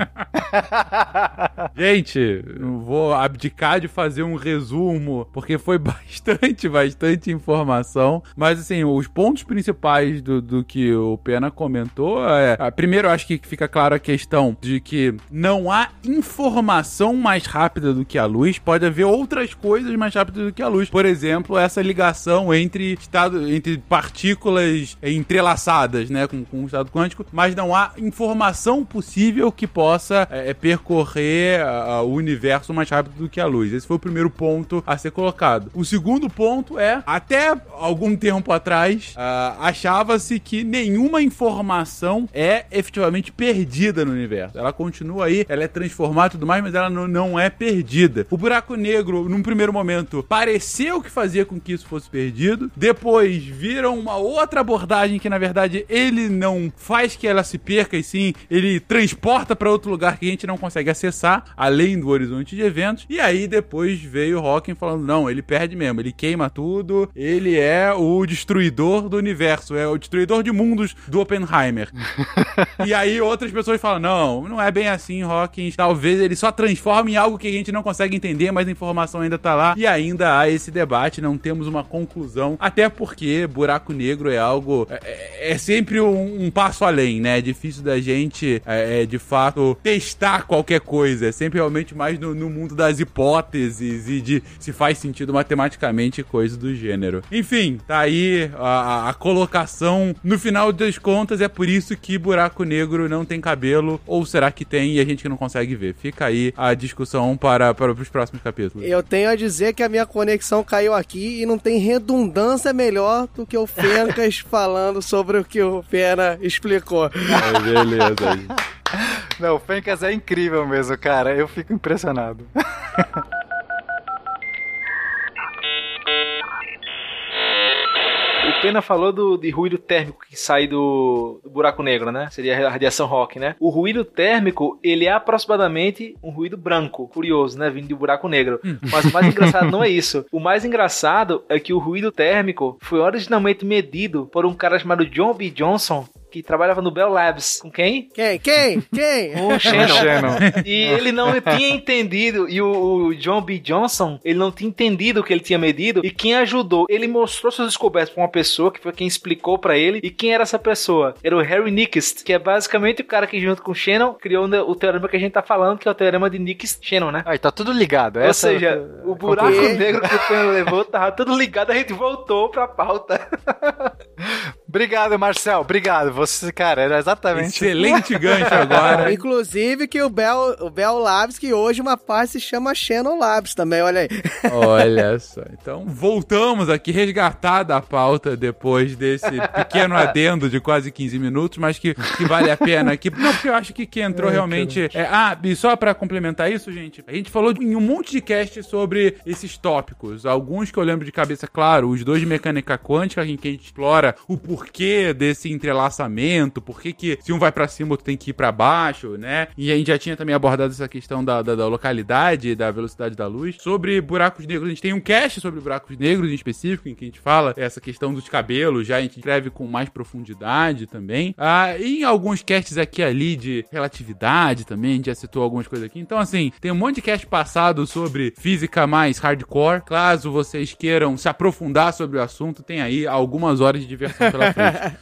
[laughs] Gente, não vou abdicar de fazer um resumo, porque foi [laughs] bastante, bastante informação. Mas, assim, os pontos principais do, do que o Pena comentou é. Primeiro, eu acho que fica claro a questão de que não há informação mais rápida do que a luz. Pode haver outras coisas mais rápidas do que a luz. Por exemplo, essa ligação entre estado, entre partículas entrelaçadas, né, com, com o estado quântico, mas não há informação possível que possa é, percorrer uh, o universo mais rápido do que a luz. Esse foi o primeiro ponto a ser colocado. O segundo ponto é, até algum tempo atrás, uh, achava-se que nenhuma informação é efetivamente perdida no universo. Ela continua aí, ela é transformada e tudo mais, mas ela não, não é perdida. O buraco negro, num primeiro momento, pareceu que fazia com que isso fosse perdido. Depois viram uma outra abordagem que, na verdade, ele não faz que ela se perca, e sim, ele transporta para outro lugar que a gente não consegue acessar, além do horizonte de eventos. E aí depois veio o Hawking falando: não, ele perde mesmo, ele queima tudo, ele é o destruidor do universo, é o destruidor de mundos do Oppenheimer. [laughs] e aí outras pessoas falam: não, não é bem assim, Hawking. Talvez ele só transforme em algo que a gente não consegue entender, mas a informação ainda tá lá. E ainda há esse debate, não temos uma conclusão. Até porque buraco negro é algo. É, é sempre um, um, passo além, né? É difícil da gente, é, é, de fato, testar qualquer coisa. É sempre realmente mais no, no mundo das hipóteses e de se faz sentido matematicamente coisa do gênero. Enfim, tá aí a, a colocação. No final das contas, é por isso que buraco negro não tem cabelo. Ou será que tem e a gente não consegue ver? Fica aí a discussão para, para os próximos capítulos. Eu tenho a dizer que a minha conexão caiu aqui e não tem redundância melhor do que o Fencas [laughs] falando sobre o que o Pena explicou. É, beleza. [laughs] Não, o Fencas é incrível mesmo, cara. Eu fico impressionado. [laughs] Pena falou do, de ruído térmico que sai do, do, buraco negro, né? Seria a radiação rock, né? O ruído térmico, ele é aproximadamente um ruído branco, curioso, né? Vindo do buraco negro. Hum. Mas o mais [laughs] engraçado não é isso. O mais engraçado é que o ruído térmico foi originalmente medido por um cara chamado John B. Johnson, que trabalhava no Bell Labs. Com quem? Quem? Quem? Quem? [laughs] Com o Shannon. e ele não [laughs] tinha entendido, e o, o, John B. Johnson, ele não tinha entendido o que ele tinha medido, e quem ajudou, ele mostrou suas descobertas pra uma pessoa, que foi quem explicou para ele, e quem era essa pessoa? Era o Harry Nyquist, que é basicamente o cara que junto com o Shannon criou o teorema que a gente tá falando, que é o teorema de Nyquist-Shannon, né? Aí tá tudo ligado. Ou Essa seja, é... o buraco negro que o Pena levou tava tudo ligado, a gente voltou pra pauta. [laughs] Obrigado, Marcel. Obrigado. Você, cara, era exatamente. Excelente [laughs] gancho agora. Inclusive que o Bell, o Bell Labs, que hoje uma parte se chama Shannon Labs também, olha aí. Olha [laughs] só. Então, voltamos aqui resgatada a pauta depois desse pequeno adendo de quase 15 minutos, mas que, que vale a pena aqui. Não, porque eu acho que que entrou é, realmente. É, ah, e só para complementar isso, gente, a gente falou em um monte de cast sobre esses tópicos. Alguns que eu lembro de cabeça, claro, os dois de mecânica quântica, em que a gente explora o porquê desse entrelaçamento, por que que se um vai para cima, outro tem que ir para baixo, né? E a gente já tinha também abordado essa questão da, da, da localidade, da velocidade da luz. Sobre buracos negros, a gente tem um cast sobre buracos negros em específico, em que a gente fala essa questão dos cabelos, já a gente escreve com mais profundidade também. Ah, em alguns casts aqui ali de relatividade também, a gente já citou algumas coisas aqui. Então, assim, tem um monte de cast passado sobre física mais hardcore. Caso vocês queiram se aprofundar sobre o assunto, tem aí algumas horas de diversão pela.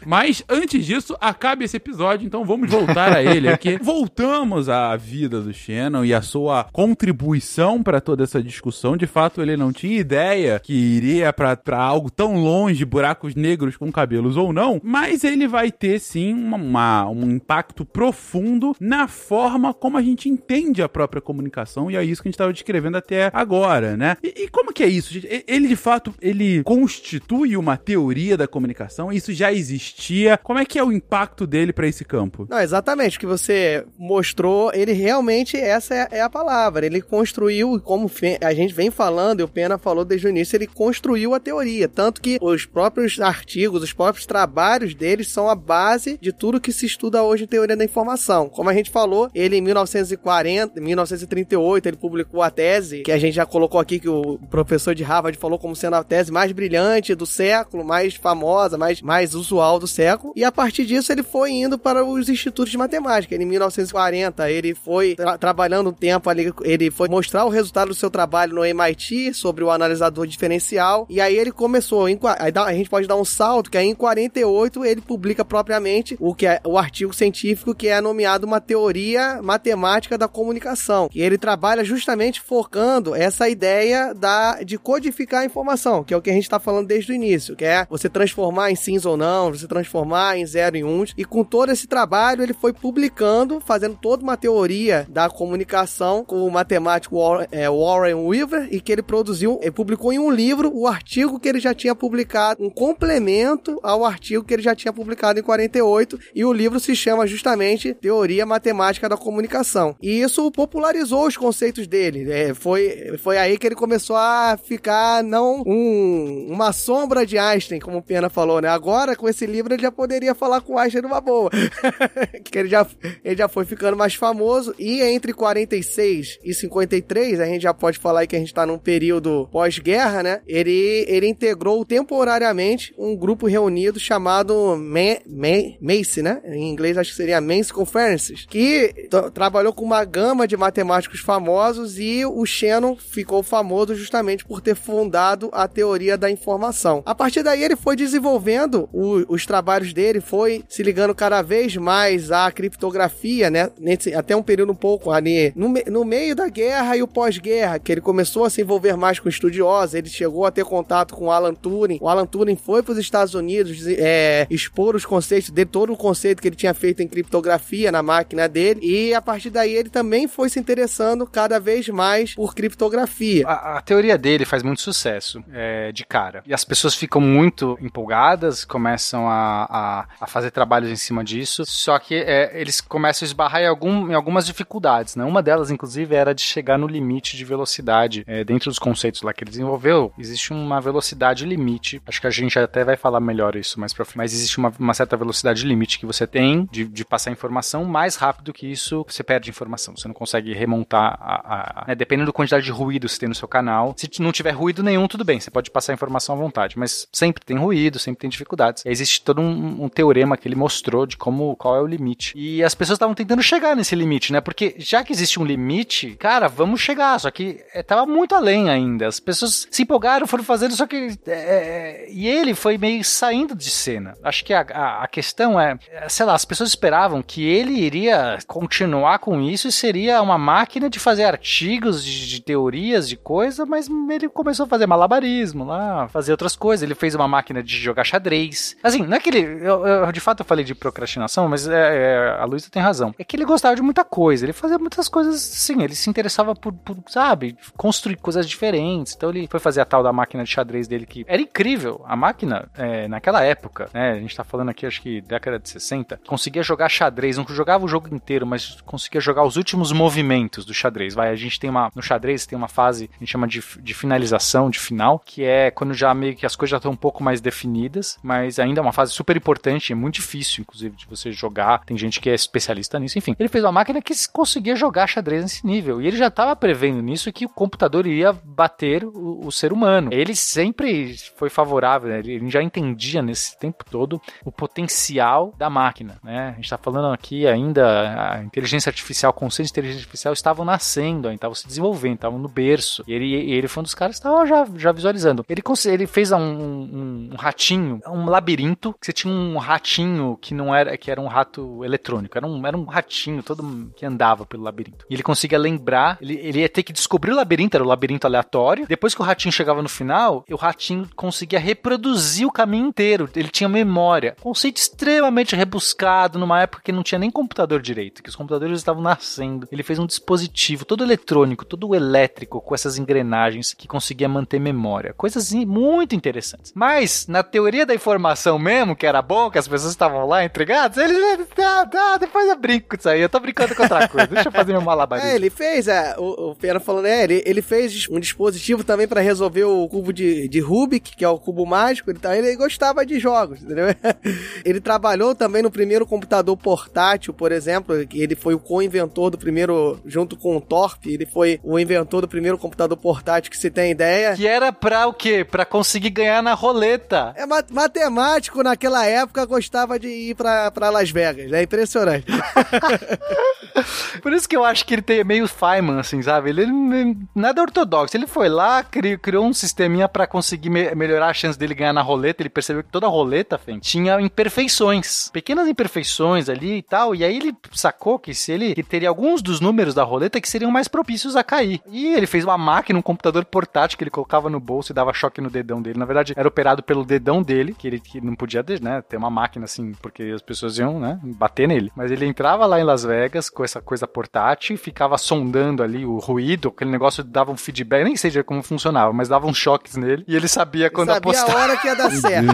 Mas antes disso, acabe esse episódio, então vamos voltar a ele aqui. [laughs] Voltamos à vida do Shannon e a sua contribuição para toda essa discussão. De fato, ele não tinha ideia que iria para algo tão longe, buracos negros com cabelos ou não, mas ele vai ter sim uma, uma, um impacto profundo na forma como a gente entende a própria comunicação e é isso que a gente estava descrevendo até agora, né? E, e como que é isso? Ele de fato ele constitui uma teoria da comunicação, isso já existia. Como é que é o impacto dele para esse campo? Não, exatamente o que você mostrou, ele realmente essa é, é a palavra. Ele construiu, como a gente vem falando, e o Pena falou desde o início, ele construiu a teoria, tanto que os próprios artigos, os próprios trabalhos deles são a base de tudo que se estuda hoje em teoria da informação. Como a gente falou, ele em 1940, 1938, ele publicou a tese que a gente já colocou aqui que o professor de Harvard falou como sendo a tese mais brilhante do século, mais famosa, mais mais usual do século. E a partir disso ele foi indo para os institutos de matemática. Em 1940 ele foi tra trabalhando um tempo ali, ele foi mostrar o resultado do seu trabalho no MIT sobre o analisador diferencial. E aí ele começou, em, a gente pode dar um salto que aí em 48 ele publica propriamente o que é o artigo científico que é nomeado uma teoria matemática da comunicação. E ele trabalha justamente focando essa ideia da de codificar a informação, que é o que a gente está falando desde o início, que é você transformar em sims ou não, você transformar em zero em uns. E com todo esse trabalho ele foi publicando, fazendo toda uma teoria da comunicação com o matemático Warren, é, Warren Weaver e que ele produziu, ele publicou em um livro o artigo que ele já tinha publicado, um complemento ao artigo que ele já tinha publicado em 48 e o livro se chama justamente Teoria Matemática da Comunicação. E isso popularizou os conceitos dele. É, foi, foi aí que ele começou a ficar não um, uma sombra de Einstein, como o Pena falou, né? Agora agora, com esse livro, ele já poderia falar com o Einstein numa boa. [laughs] que ele já, ele já foi ficando mais famoso. E entre 46 e 53, a gente já pode falar que a gente tá num período pós-guerra, né? Ele, ele integrou temporariamente um grupo reunido chamado Ma Ma MACE, né? Em inglês acho que seria Men's Conferences, que trabalhou com uma gama de matemáticos famosos e o Shannon ficou famoso justamente por ter fundado a teoria da informação. A partir daí ele foi desenvolvendo o, os trabalhos dele, foi se ligando cada vez mais à criptografia, né? Nesse, até um período um pouco ali no, no meio da guerra e o pós-guerra, que ele começou a se envolver mais com estudiosos, ele chegou a ter contato com Alan Turing. O Alan Turing foi para os Estados Unidos é, expor os conceitos dele, todo o conceito que ele tinha feito em criptografia na máquina dele, e a partir daí ele também foi se interessando cada vez mais por criptografia. A, a teoria dele faz muito sucesso é, de cara. E as pessoas ficam muito empolgadas, começam a, a, a fazer trabalhos em cima disso, só que é, eles começam a esbarrar em, algum, em algumas dificuldades. Né? Uma delas, inclusive, era de chegar no limite de velocidade. É, dentro dos conceitos lá que ele desenvolveu, existe uma velocidade limite. Acho que a gente até vai falar melhor isso mais pra frente. Mas existe uma, uma certa velocidade limite que você tem de, de passar informação. Mais rápido que isso, você perde informação. Você não consegue remontar a. a, né? Dependendo da quantidade de ruído que você tem no seu canal. Se não tiver ruído nenhum, tudo bem. Você pode passar informação à vontade. Mas sempre tem ruído, sempre tem dificuldades. Existe todo um, um teorema que ele mostrou de como qual é o limite. E as pessoas estavam tentando chegar nesse limite, né? Porque já que existe um limite, cara, vamos chegar. Só que é, tava muito além ainda. As pessoas se empolgaram, foram fazendo, só que. É, é e ele foi meio saindo de cena. Acho que a, a, a, questão é, sei lá, as pessoas esperavam que ele iria continuar com isso e seria uma máquina de fazer artigos, de, de teorias, de coisa, mas ele começou a fazer malabarismo lá, fazer outras coisas. Ele fez uma máquina de jogar xadrez. Assim, não é que ele. Eu, eu, de fato eu falei de procrastinação, mas é, é, a Luísa tem razão. É que ele gostava de muita coisa. Ele fazia muitas coisas assim. Ele se interessava por, por sabe, construir coisas diferentes. Então ele foi fazer a tal da máquina de xadrez dele que era incrível. A máquina, é, naquela época, né? A gente tá falando aqui, acho que década de 60, conseguia jogar xadrez. Não jogava o jogo inteiro, mas conseguia jogar os últimos movimentos do xadrez. Vai, a gente tem uma. No xadrez tem uma fase, a gente chama de, de finalização, de final, que é quando já meio que as coisas já estão um pouco mais definidas, mas ainda é uma fase super importante, é muito difícil, inclusive, de você jogar. Tem gente que é especialista nisso. Enfim, ele fez uma máquina que conseguia jogar xadrez nesse nível. E ele já estava prevendo nisso que o computador iria bater o, o ser humano. Ele sempre foi favorável, né? ele já entendia nesse tempo todo o potencial da máquina. Né? A gente está falando aqui ainda, a inteligência artificial, o conceito de inteligência artificial estavam nascendo, estavam se desenvolvendo, estavam no berço. E ele, ele foi um dos caras que estava já, já visualizando. Ele, ele fez um, um, um, ratinho, labirinto, que você tinha um ratinho que não era, que era um rato eletrônico, era um, era um ratinho todo que andava pelo labirinto. E ele conseguia lembrar, ele, ele ia ter que descobrir o labirinto, era o labirinto aleatório. Depois que o ratinho chegava no final, o ratinho conseguia reproduzir o caminho inteiro. Ele tinha memória. Conceito extremamente rebuscado numa época que não tinha nem computador direito, que os computadores estavam nascendo. Ele fez um dispositivo todo eletrônico, todo elétrico, com essas engrenagens que conseguia manter memória. Coisas muito interessantes. Mas, na teoria da informação mesmo, que era bom, que as pessoas estavam lá entregadas, ele. Ah, ah, depois eu brinco com isso aí. Eu tô brincando com outra coisa. Deixa eu fazer meu malabarismo. É, ele fez, é, o, o Pera falando, é, ele, ele fez um dispositivo também para resolver o cubo de, de Rubik, que é o cubo mágico, ele, ele gostava de jogos, entendeu? [laughs] ele trabalhou também no primeiro computador portátil, por exemplo, ele foi o co-inventor do primeiro, junto com o Torp, ele foi o inventor do primeiro computador portátil que se tem ideia. Que era pra o quê? Pra conseguir ganhar na roleta. É matemático naquela época gostava de ir pra, pra Las Vegas, é impressionante. [laughs] Por isso que eu acho que ele tem meio Feynman, assim, sabe? Ele, ele nada ortodoxo. Ele foi lá, criou, criou um sisteminha para conseguir me melhorar a chance dele ganhar na roleta. Ele percebeu que toda roleta, fém, tinha imperfeições, pequenas imperfeições ali e tal. E aí ele sacou que se ele que teria alguns dos números da roleta que seriam mais propícios a cair. E ele fez uma máquina, um computador portátil que ele colocava no bolso e dava choque no dedão dele. Na verdade, era operado pelo dedão dele, que ele que não podia né, ter uma máquina assim, porque as pessoas iam né, bater nele. Mas ele entrava lá em Las Vegas com essa coisa portátil e ficava sondando ali o ruído, aquele negócio dava um feedback, nem sei como funcionava, mas dava uns choques nele e ele sabia quando ele sabia apostar. a hora que ia dar [laughs] certo.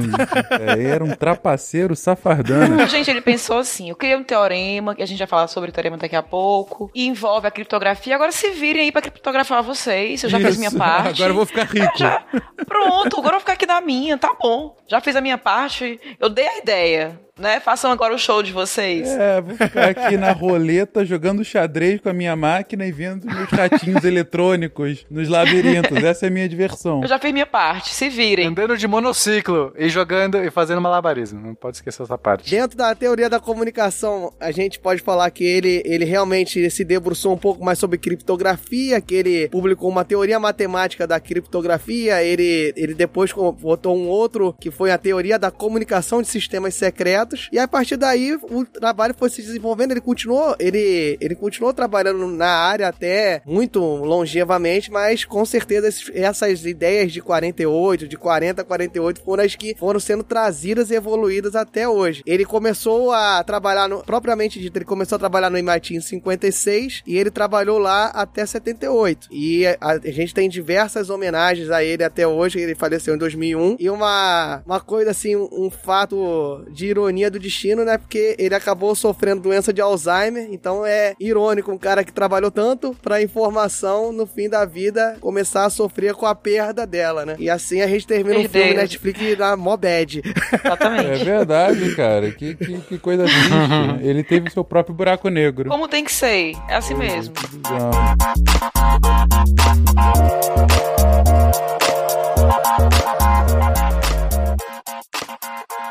é, era um trapaceiro safardano. Gente, ele pensou assim, eu criei um teorema, que a gente vai falar sobre o teorema daqui a pouco, e envolve a criptografia, agora se virem aí pra criptografar vocês, eu já Isso. fiz minha parte. Agora eu vou ficar rico. [laughs] Já, pronto, agora eu vou ficar aqui na minha, tá bom. Já fiz a minha minha parte, eu dei a ideia né? Façam agora o show de vocês. É, vou ficar aqui na roleta jogando xadrez com a minha máquina e vendo meus ratinhos [laughs] eletrônicos nos labirintos. Essa é a minha diversão. Eu já fiz minha parte, se virem. Andando de monociclo e jogando e fazendo malabarismo. Não pode esquecer essa parte. Dentro da teoria da comunicação, a gente pode falar que ele, ele realmente se debruçou um pouco mais sobre criptografia, que ele publicou uma teoria matemática da criptografia, ele, ele depois botou um outro que foi a teoria da comunicação de sistemas secretos e a partir daí o trabalho foi se desenvolvendo, ele continuou, ele, ele continuou trabalhando na área até muito longevamente, mas com certeza essas ideias de 48, de 40 a 48 foram as que foram sendo trazidas e evoluídas até hoje. Ele começou a trabalhar no, propriamente dito, ele começou a trabalhar no MIT em 56 e ele trabalhou lá até 78. E a, a gente tem diversas homenagens a ele até hoje, ele faleceu em 2001 e uma uma coisa assim, um, um fato de ironia ironia do destino, né? Porque ele acabou sofrendo doença de Alzheimer, então é irônico um cara que trabalhou tanto pra informação no fim da vida começar a sofrer com a perda dela, né? E assim a gente termina um filme Netflix na mó bad. Exatamente. É verdade, cara. Que, que, que coisa triste. [laughs] Ele teve seu próprio buraco negro. Como tem que ser. É assim mesmo.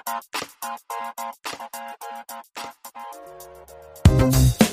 Thank you.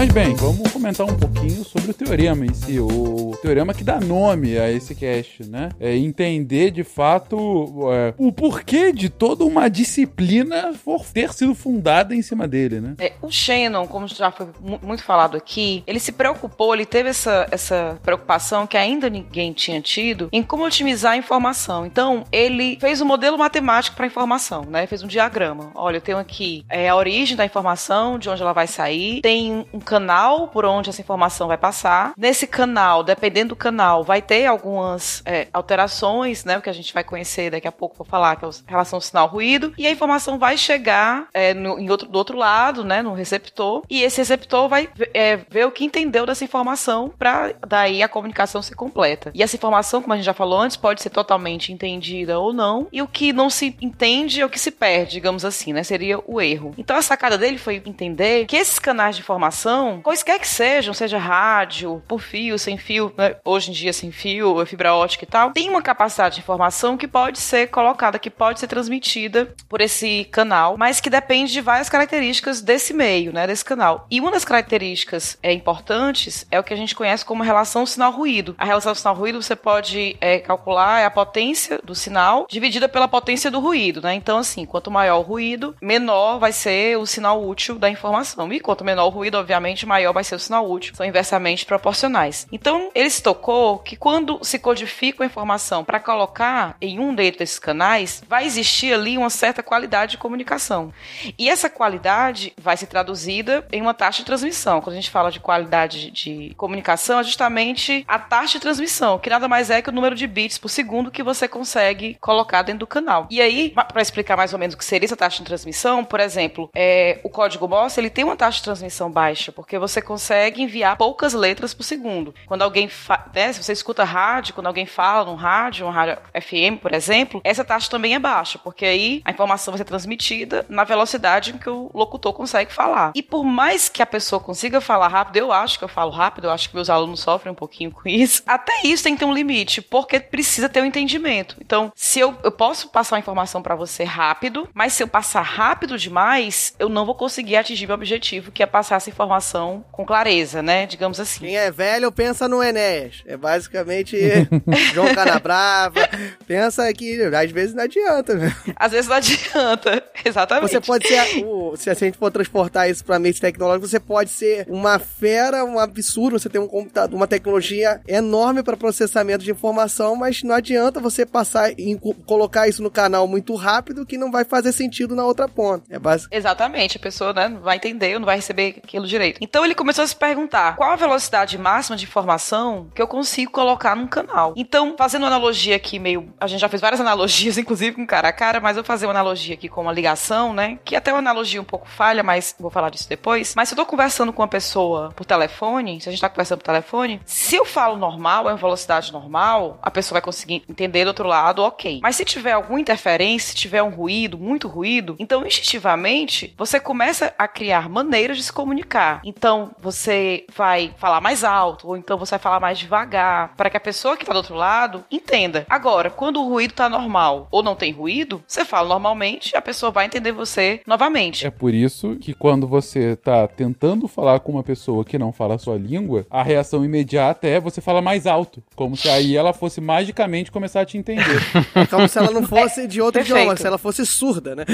Mas bem, vamos comentar um pouquinho sobre o teorema em si, o teorema que dá nome a esse cast, né? É entender de fato é, o porquê de toda uma disciplina ter sido fundada em cima dele, né? É, o Shannon, como já foi muito falado aqui, ele se preocupou, ele teve essa, essa preocupação que ainda ninguém tinha tido em como otimizar a informação. Então, ele fez um modelo matemático para a informação, né? Fez um diagrama. Olha, eu tenho aqui é, a origem da informação, de onde ela vai sair, tem um canal por onde essa informação vai passar. Nesse canal, dependendo do canal, vai ter algumas é, alterações, né? O que a gente vai conhecer daqui a pouco, vou falar, que é a relação sinal-ruído. E a informação vai chegar é, no, em outro, do outro lado, né? No receptor. E esse receptor vai é, ver o que entendeu dessa informação para daí a comunicação ser completa. E essa informação, como a gente já falou antes, pode ser totalmente entendida ou não. E o que não se entende é o que se perde, digamos assim, né? Seria o erro. Então a sacada dele foi entender que esses canais de informação comunicação, quaisquer que sejam, seja rádio, por fio, sem fio, né? hoje em dia sem fio, fibra ótica e tal, tem uma capacidade de informação que pode ser colocada, que pode ser transmitida por esse canal, mas que depende de várias características desse meio, né, desse canal. E uma das características é, importantes é o que a gente conhece como relação sinal-ruído. A relação sinal-ruído você pode é, calcular é a potência do sinal dividida pela potência do ruído, né? Então, assim, quanto maior o ruído, menor vai ser o sinal útil da informação. E quanto menor o ruído, obviamente, maior vai ser o sinal útil. São inversamente proporcionais. Então, ele se tocou que quando se codifica a informação para colocar em um desses canais, vai existir ali uma certa qualidade de comunicação. E essa qualidade vai ser traduzida em uma taxa de transmissão. Quando a gente fala de qualidade de comunicação, é justamente a taxa de transmissão, que nada mais é que o número de bits por segundo que você consegue colocar dentro do canal. E aí, para explicar mais ou menos o que seria essa taxa de transmissão, por exemplo, é, o código Morse ele tem uma taxa de transmissão baixa, porque você consegue enviar poucas letras por segundo. Quando alguém, né, se você escuta rádio, quando alguém fala num rádio, um rádio FM, por exemplo, essa taxa também é baixa, porque aí a informação vai ser transmitida na velocidade que o locutor consegue falar. E por mais que a pessoa consiga falar rápido, eu acho que eu falo rápido, eu acho que meus alunos sofrem um pouquinho com isso, [laughs] até isso tem que ter um limite, porque precisa ter um entendimento. Então, se eu, eu posso passar a informação para você rápido, mas se eu passar rápido demais, eu não vou conseguir atingir meu objetivo, que é passar essa informação informação com clareza, né? Digamos assim. Quem é velho pensa no Enéas. É basicamente [laughs] João Canabrava. pensa que às vezes não adianta, né? Às vezes não adianta, [laughs] exatamente. Você pode ser, o, se a gente for transportar isso para meios tecnológicos, você pode ser uma fera, um absurdo, você tem um computador, uma tecnologia enorme para processamento de informação, mas não adianta você passar e colocar isso no canal muito rápido que não vai fazer sentido na outra ponta. É basic... Exatamente, a pessoa né, não vai entender, não vai receber aquilo direito. Então ele começou a se perguntar qual a velocidade máxima de informação que eu consigo colocar num canal. Então, fazendo uma analogia aqui meio. A gente já fez várias [laughs] analogias, inclusive com cara a cara, mas eu vou fazer uma analogia aqui com uma ligação, né? Que até uma analogia um pouco falha, mas vou falar disso depois. Mas se eu tô conversando com uma pessoa por telefone, se a gente tá conversando por telefone, se eu falo normal, é uma velocidade normal, a pessoa vai conseguir entender do outro lado, ok. Mas se tiver alguma interferência, se tiver um ruído, muito ruído, então instintivamente você começa a criar maneiras de se comunicar. Então você vai falar mais alto, ou então você vai falar mais devagar, para que a pessoa que tá do outro lado entenda. Agora, quando o ruído tá normal ou não tem ruído, você fala normalmente, a pessoa vai entender você novamente. É por isso que quando você tá tentando falar com uma pessoa que não fala a sua língua, a reação imediata é você falar mais alto, como se aí ela fosse magicamente começar a te entender. É como se ela não [laughs] fosse de outro Perfeito. idioma, se ela fosse surda, né?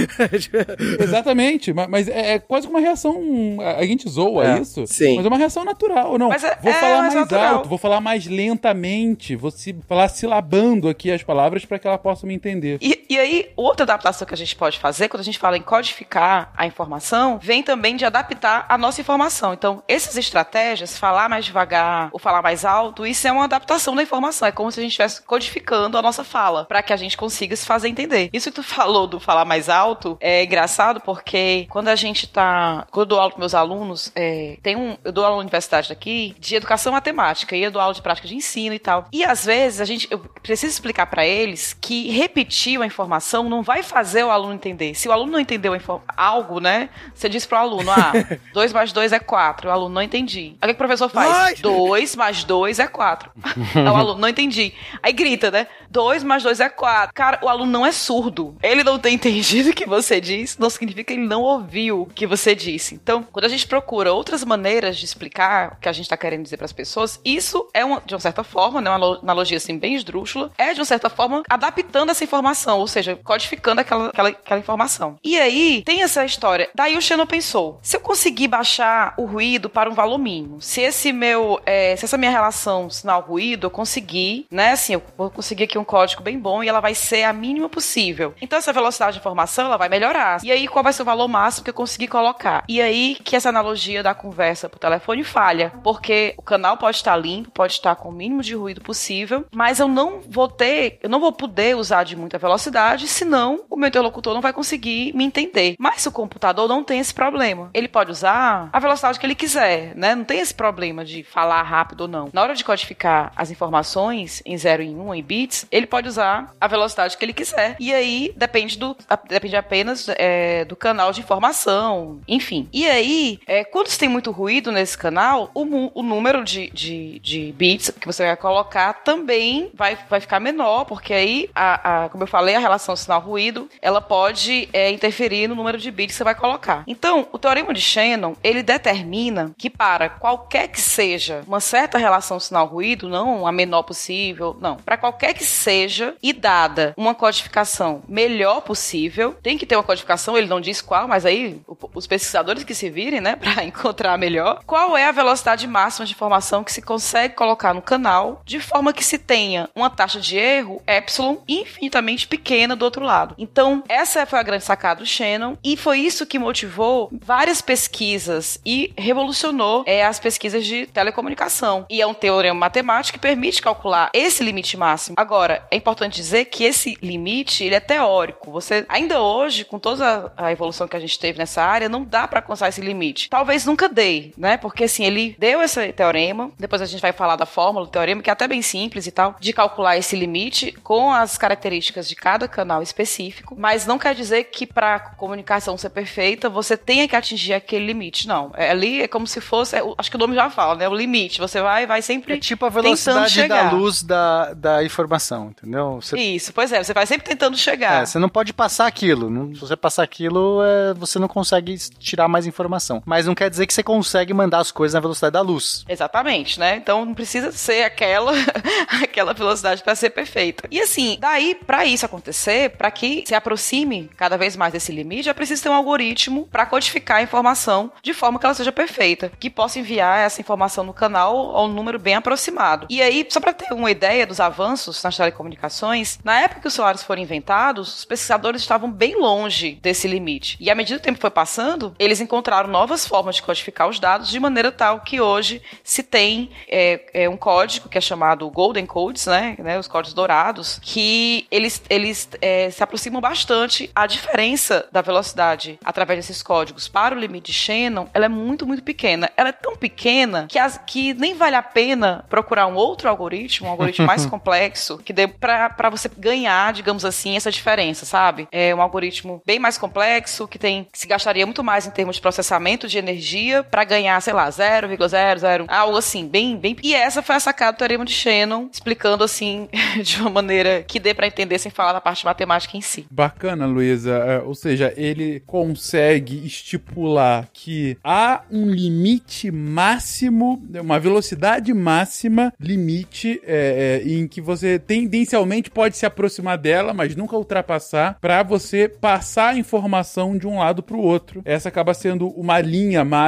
[laughs] Exatamente, ma- mas é, é quase que uma reação. A a gente zoa É, isso, sim. mas é uma reação natural. Não, Mas é- vou é falar mais natural. alto, vou falar mais lentamente, vou se, falar silabando aqui as palavras para que ela possa me entender. E, e aí, outra adaptação que a gente pode fazer, quando a gente fala em codificar a informação, vem também de adaptar a nossa informação. Então, essas estratégias, falar mais devagar ou falar mais alto, isso é uma adaptação da informação. É como se a gente estivesse codificando a nossa fala, para que a gente consiga se fazer entender. Isso que tu [laughs] falou do falar mais alto é engraçado porque quando a gente tá. Quando eu dou aula para meus alunos, é, tem um. Eu dou aula na universidade daqui de educação matemática e eu dou aula de prática de ensino e tal. E às vezes a gente. Eu preciso explicar para eles que repetir a informação não vai fazer o aluno entender. Se o aluno não entendeu algo, né? Você diz pro aluno, ah, [laughs] 2 mais 2 é 4. O aluno não entendi. Aí o que o professor faz? Mas- 2 mais 2 é 4. [laughs] Aí o aluno, não entendi. Aí grita, né? 2 mais 2 é 4. Cara, o aluno não é surdo. Ele não tem [laughs] entendido o que você disse, não significa que ele não ouviu o que você disse. Então, quando a gente procura outras maneiras de explicar o que a gente tá querendo dizer para as pessoas, isso é, uma, de uma certa forma, né, uma alo- analogia assim bem esdrúxula, é de uma certa forma adaptando essa informação, ou seja, codificando aquela, aquela, aquela informação. E aí, tem essa história. Daí o Shannon pensou: se eu conseguir baixar o ruído para um valor mínimo, se esse meu, é, se essa minha relação sinal-ruído eu conseguir, né, assim, eu vou conseguir aqui um código bem bom e ela vai ser a mínima possível. Então essa velocidade de informação ela vai melhorar. E aí qual vai ser o valor máximo que eu conseguir colocar? E aí que essa analogia da conversa por telefone falha, porque o canal pode estar limpo, pode estar com o mínimo de ruído possível, mas eu não vou ter, eu não vou poder usar de muita velocidade, senão o meu interlocutor não vai conseguir me entender. Mas o computador não tem esse problema, ele pode usar a velocidade que ele quiser, né? Não tem esse problema de falar rápido ou não. Na hora de codificar as informações em 0 e 1 um, em bits, ele pode usar a velocidade que ele quiser. E aí depende do depende apenas é, do canal de informação, enfim. E aí, é, quando você tem muito ruído nesse canal, o, o número de, de, de bits que você vai colocar também vai, vai ficar menor, porque aí, a, a- como eu falei, a relação sinal-ruído, ela pode é, interferir no número de bits que você vai colocar. Então, o teorema de Shannon, ele determina que para qualquer que seja uma certa relação sinal-ruído, não a menor possível, não, para qualquer que seja, e dada uma codificação melhor possível, tem que ter uma codificação, ele não diz qual, mas aí os pesquisadores que se virem, né, para encontrar melhor, qual é a velocidade máxima de informação que se consegue colocar no canal, de forma que se tenha uma taxa de erro epsilon infinitamente pequena do outro lado. Então, essa foi a grande sacada do Shannon, e foi isso que motivou várias pesquisas e revolucionou é, as pesquisas de telecomunicação. E é um teorema matemático que permite calcular esse limite máximo. Agora, é importante dizer que esse limite, ele é teórico. Você, ainda hoje, com toda a evolução que a gente teve nessa área, não dá para alcançar esse limite. Talvez nunca dê, né? Porque assim, ele deu esse teorema, depois a gente vai falar da fórmula do teorema, que é até bem simples e tal, de calcular esse limite com as características de cada canal específico, mas não quer dizer que para comunicação ser perfeita, você tenha que atingir aquele limite, não. É, ali é como se fosse, é acho que o nome já fala, né? O limite. Você vai, vai sempre É tipo a velocidade da luz da, da informação, entendeu? Você, Isso, pois é, você vai sempre tentando chegar. é, você não pode passar aquilo. Não- se você passar aquilo, é, você não consegue tirar mais informação. Mas não quer dizer que você consegue mandar as coisas na velocidade da luz. Exatamente, né? Então não precisa ser aquela [laughs] aquela velocidade para ser perfeita. E assim, daí para isso acontecer, para que se aproxime cada vez mais desse limite, é preciso ter um algoritmo para codificar a informação de forma que ela seja perfeita, que possa enviar essa informação no canal a um número bem aproximado. E aí, só para ter uma ideia dos avanços nas telecomunicações, na época que os celulares foram inventados, os pesquisadores estavam bem longe desse limite. E à medida que o tempo foi passando, eles encontraram novas formas de codificar os dados de maneira tal que hoje se tem é, é um código que é chamado Golden Codes, né, né os códigos dourados, que eles, eles é, se aproximam bastante. A diferença da velocidade através desses códigos para o limite de Shannon, ela é muito, muito pequena. Ela é tão pequena que, as, que nem vale a pena procurar um outro algoritmo, um algoritmo mais [laughs] complexo, que dê para você ganhar, digamos assim, essa diferença, sabe? É um algoritmo bem mais complexo, que tem que se gastaria muito mais em termos de processamento de energia para ganhar, sei lá, 0,00, algo assim, bem, bem. E essa foi a sacada do teorema de Shannon, explicando assim [laughs] de uma maneira que dê para entender sem falar da parte matemática em si. Bacana, Luísa. É, ou seja, ele consegue estipular que há um limite máximo, uma velocidade máxima, limite é, é, em que você tendencialmente pode se aproximar dela, mas nunca ultrapassar, para você passar a informação de um lado para o outro. Essa acaba sendo uma linha máxima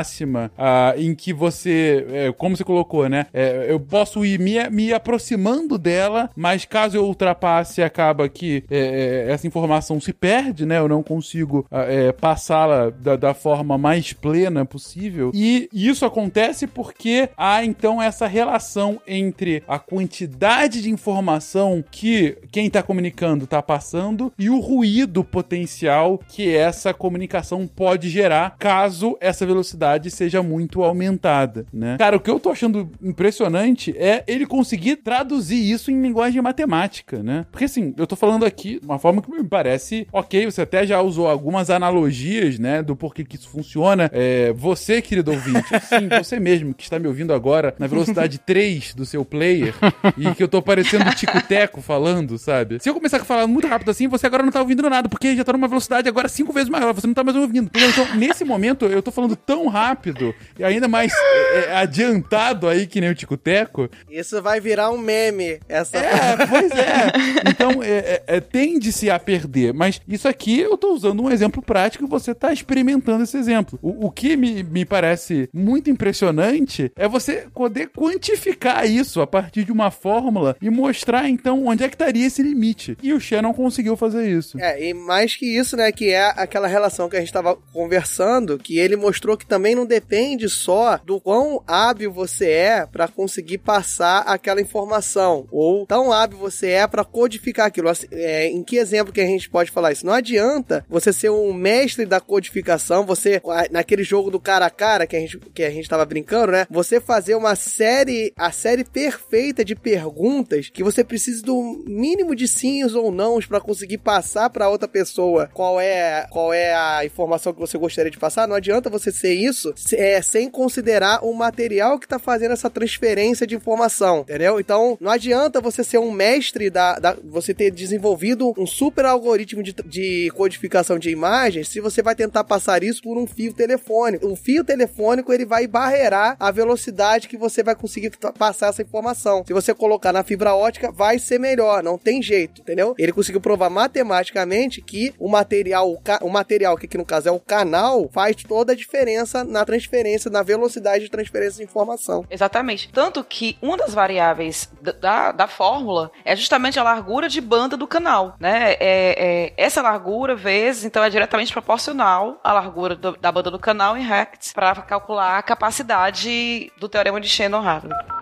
ah, em que você, é, como você colocou, né? É, eu posso ir me, me aproximando dela, mas caso eu ultrapasse, acaba que é, é, essa informação se perde, né? Eu não consigo ah, é, passá-la da, da, forma mais plena possível. E isso acontece porque há então essa relação entre a quantidade de informação que quem está comunicando está passando e o ruído potencial que essa comunicação pode gerar caso essa velocidade seja muito aumentada, né? Cara, o que eu tô achando impressionante é ele conseguir traduzir isso em linguagem matemática, né? Porque assim, eu tô falando aqui uma forma que me parece ok, você até já usou algumas analogias, né, do porquê que isso funciona. É, você, querido ouvinte, [laughs] sim, você mesmo que está me ouvindo agora na velocidade [laughs] 3 do seu player e que eu tô parecendo tico-teco falando, sabe? Se eu começar a falar muito rápido assim, você agora não tá ouvindo nada, porque já tá numa velocidade agora cinco vezes maior, você não tá mais ouvindo. Então, nesse momento, eu tô falando tão rápido e ainda mais é, é, adiantado aí que nem o tico-teco. Isso vai virar um meme, essa. É, [laughs] pois é. [laughs] Então, é, é, é, tende-se a perder. Mas isso aqui eu tô usando um exemplo prático e você tá experimentando esse exemplo. O, o que me, me parece muito impressionante é você poder quantificar isso a partir de uma fórmula e mostrar, então, onde é que estaria esse limite. E o Shannon conseguiu fazer isso. É, e mais que isso, né, que é aquela relação que a gente tava conversando, que ele mostrou que também não depende só do quão hábil você é para conseguir passar aquela informação, ou tão hábil você é para codificar aquilo. Assim, é, em que exemplo que a gente pode falar isso? Não adianta você ser um mestre da codificação, você, naquele jogo do cara a cara que a gente, que a gente tava brincando, né? Você fazer uma série, a série perfeita de perguntas que você precisa do mínimo de sims ou nãos para conseguir passar para outra pessoa qual é, qual é a informação que você gostaria de passar. Não adianta você ser isso é, sem considerar o material que tá fazendo essa transferência de informação, entendeu? Então, não adianta você ser um mestre da, da você ter desenvolvido um super algoritmo de, de codificação de imagens se você vai tentar passar isso por um fio telefônico. Um fio telefônico ele vai barrerar a velocidade que você vai conseguir passar essa informação. Se você colocar na fibra ótica, vai ser melhor, não tem jeito, entendeu? Ele conseguiu provar matematicamente que o material, o material que aqui no caso é o canal, faz toda a diferença na transferência, na velocidade de transferência de informação. Exatamente. Tanto que uma das variáveis da, da fórmula é justamente a largura de banda do canal, né? É, é, essa largura, vezes, então, é diretamente proporcional à largura do, da banda do canal em Hertz para calcular a capacidade do teorema de Shannon-Hartley.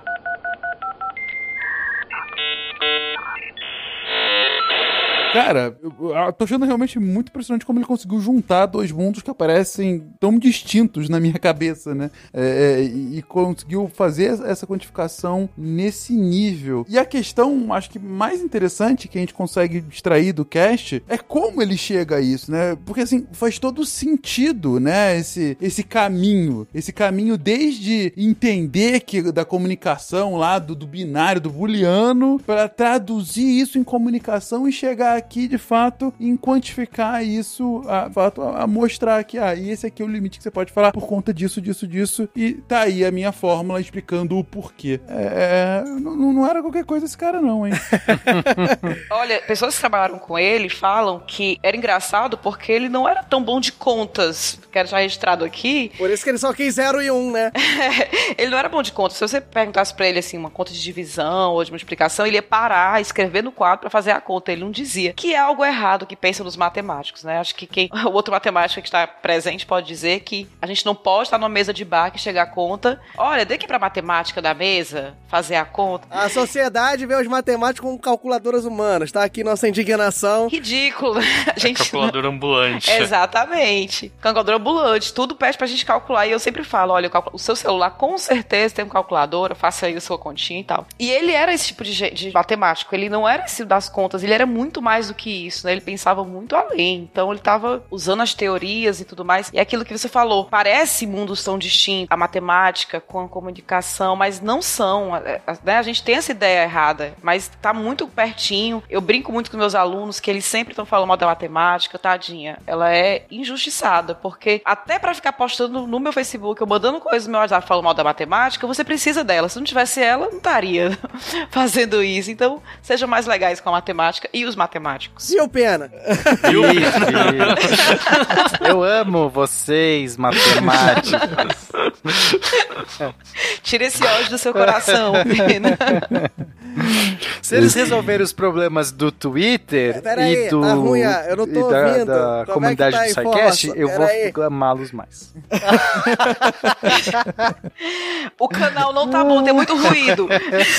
Cara, eu tô achando realmente muito impressionante como ele conseguiu juntar dois mundos que aparecem tão distintos na minha [laughs] cabeça, né? É, é e conseguiu fazer essa quantificação nesse nível. E a questão, acho que mais interessante que a gente consegue extrair do cast é como ele chega a isso, né? Porque assim, faz todo sentido, né? Esse, esse caminho. Esse caminho desde entender que da comunicação lá, do, do binário, do booleano, para traduzir isso em comunicação e chegar aqui, de fato, em quantificar isso, a, fato, a mostrar que, ah, e esse aqui é o limite que você pode falar por conta disso, disso, disso, e tá aí a minha fórmula explicando o porquê. É, não, não era qualquer coisa esse cara não, hein? [laughs] Olha, pessoas que trabalharam com ele falam que era engraçado porque ele não era tão bom de contas, quero já registrado aqui. Por isso que ele só quis 0 e 1, um, né? [laughs] ele não era bom de contas. Se você perguntasse pra ele, assim, uma conta de divisão ou de multiplicação, ele ia parar, escrever no quadro para fazer a conta. Ele não dizia. Que é algo errado que pensa nos matemáticos, né? Acho que quem, [laughs] o outro matemático que está presente pode dizer que a gente não pode estar numa mesa de bar que chegar a conta. Olha, dê aqui pra matemática da mesa fazer a conta. A sociedade vê os matemáticos como calculadoras humanas, tá? Aqui nossa indignação. Ridículo. [laughs] A gente Calculadora ambulante. [laughs] Exatamente. Calculadora ambulante, tudo pede pra gente calcular. E eu sempre falo: olha, o, seu celular com certeza tem um calculadora, faça aí a sua continha e tal. E ele era esse tipo de, de matemático, ele não era esse das contas, ele era muito mais do que isso, né? Ele pensava muito além. Então ele tava usando as teorias e tudo mais. E aquilo que você falou, parece mundos tão distintos, a matemática com a comunicação, mas não são. é, é, né? A gente tem essa ideia errada, mas tá muito pertinho. Eu brinco muito com meus alunos que eles sempre estão falando mal da matemática, tadinha. Ela é injustiçada, porque até pra ficar postando no meu Facebook, eu mandando coisas no meu WhatsApp falando mal da matemática, você precisa dela. Se não tivesse ela, não estaria [laughs] fazendo isso. Então, sejam mais legais com a matemática e os matemáticos. E o Pena? Ixi. Eu amo vocês, matemáticos. Tira esse ódio do seu coração, Pena. [laughs] [laughs] Se eles resolverem os problemas do Twitter Pera aí, e do tá ruim, eu não tô e da, ouvindo. da Como comunidade é do tá a SciCast, eu vou Pera aí. amá-los mais. [laughs] O canal não tá bom, tem muito ruído.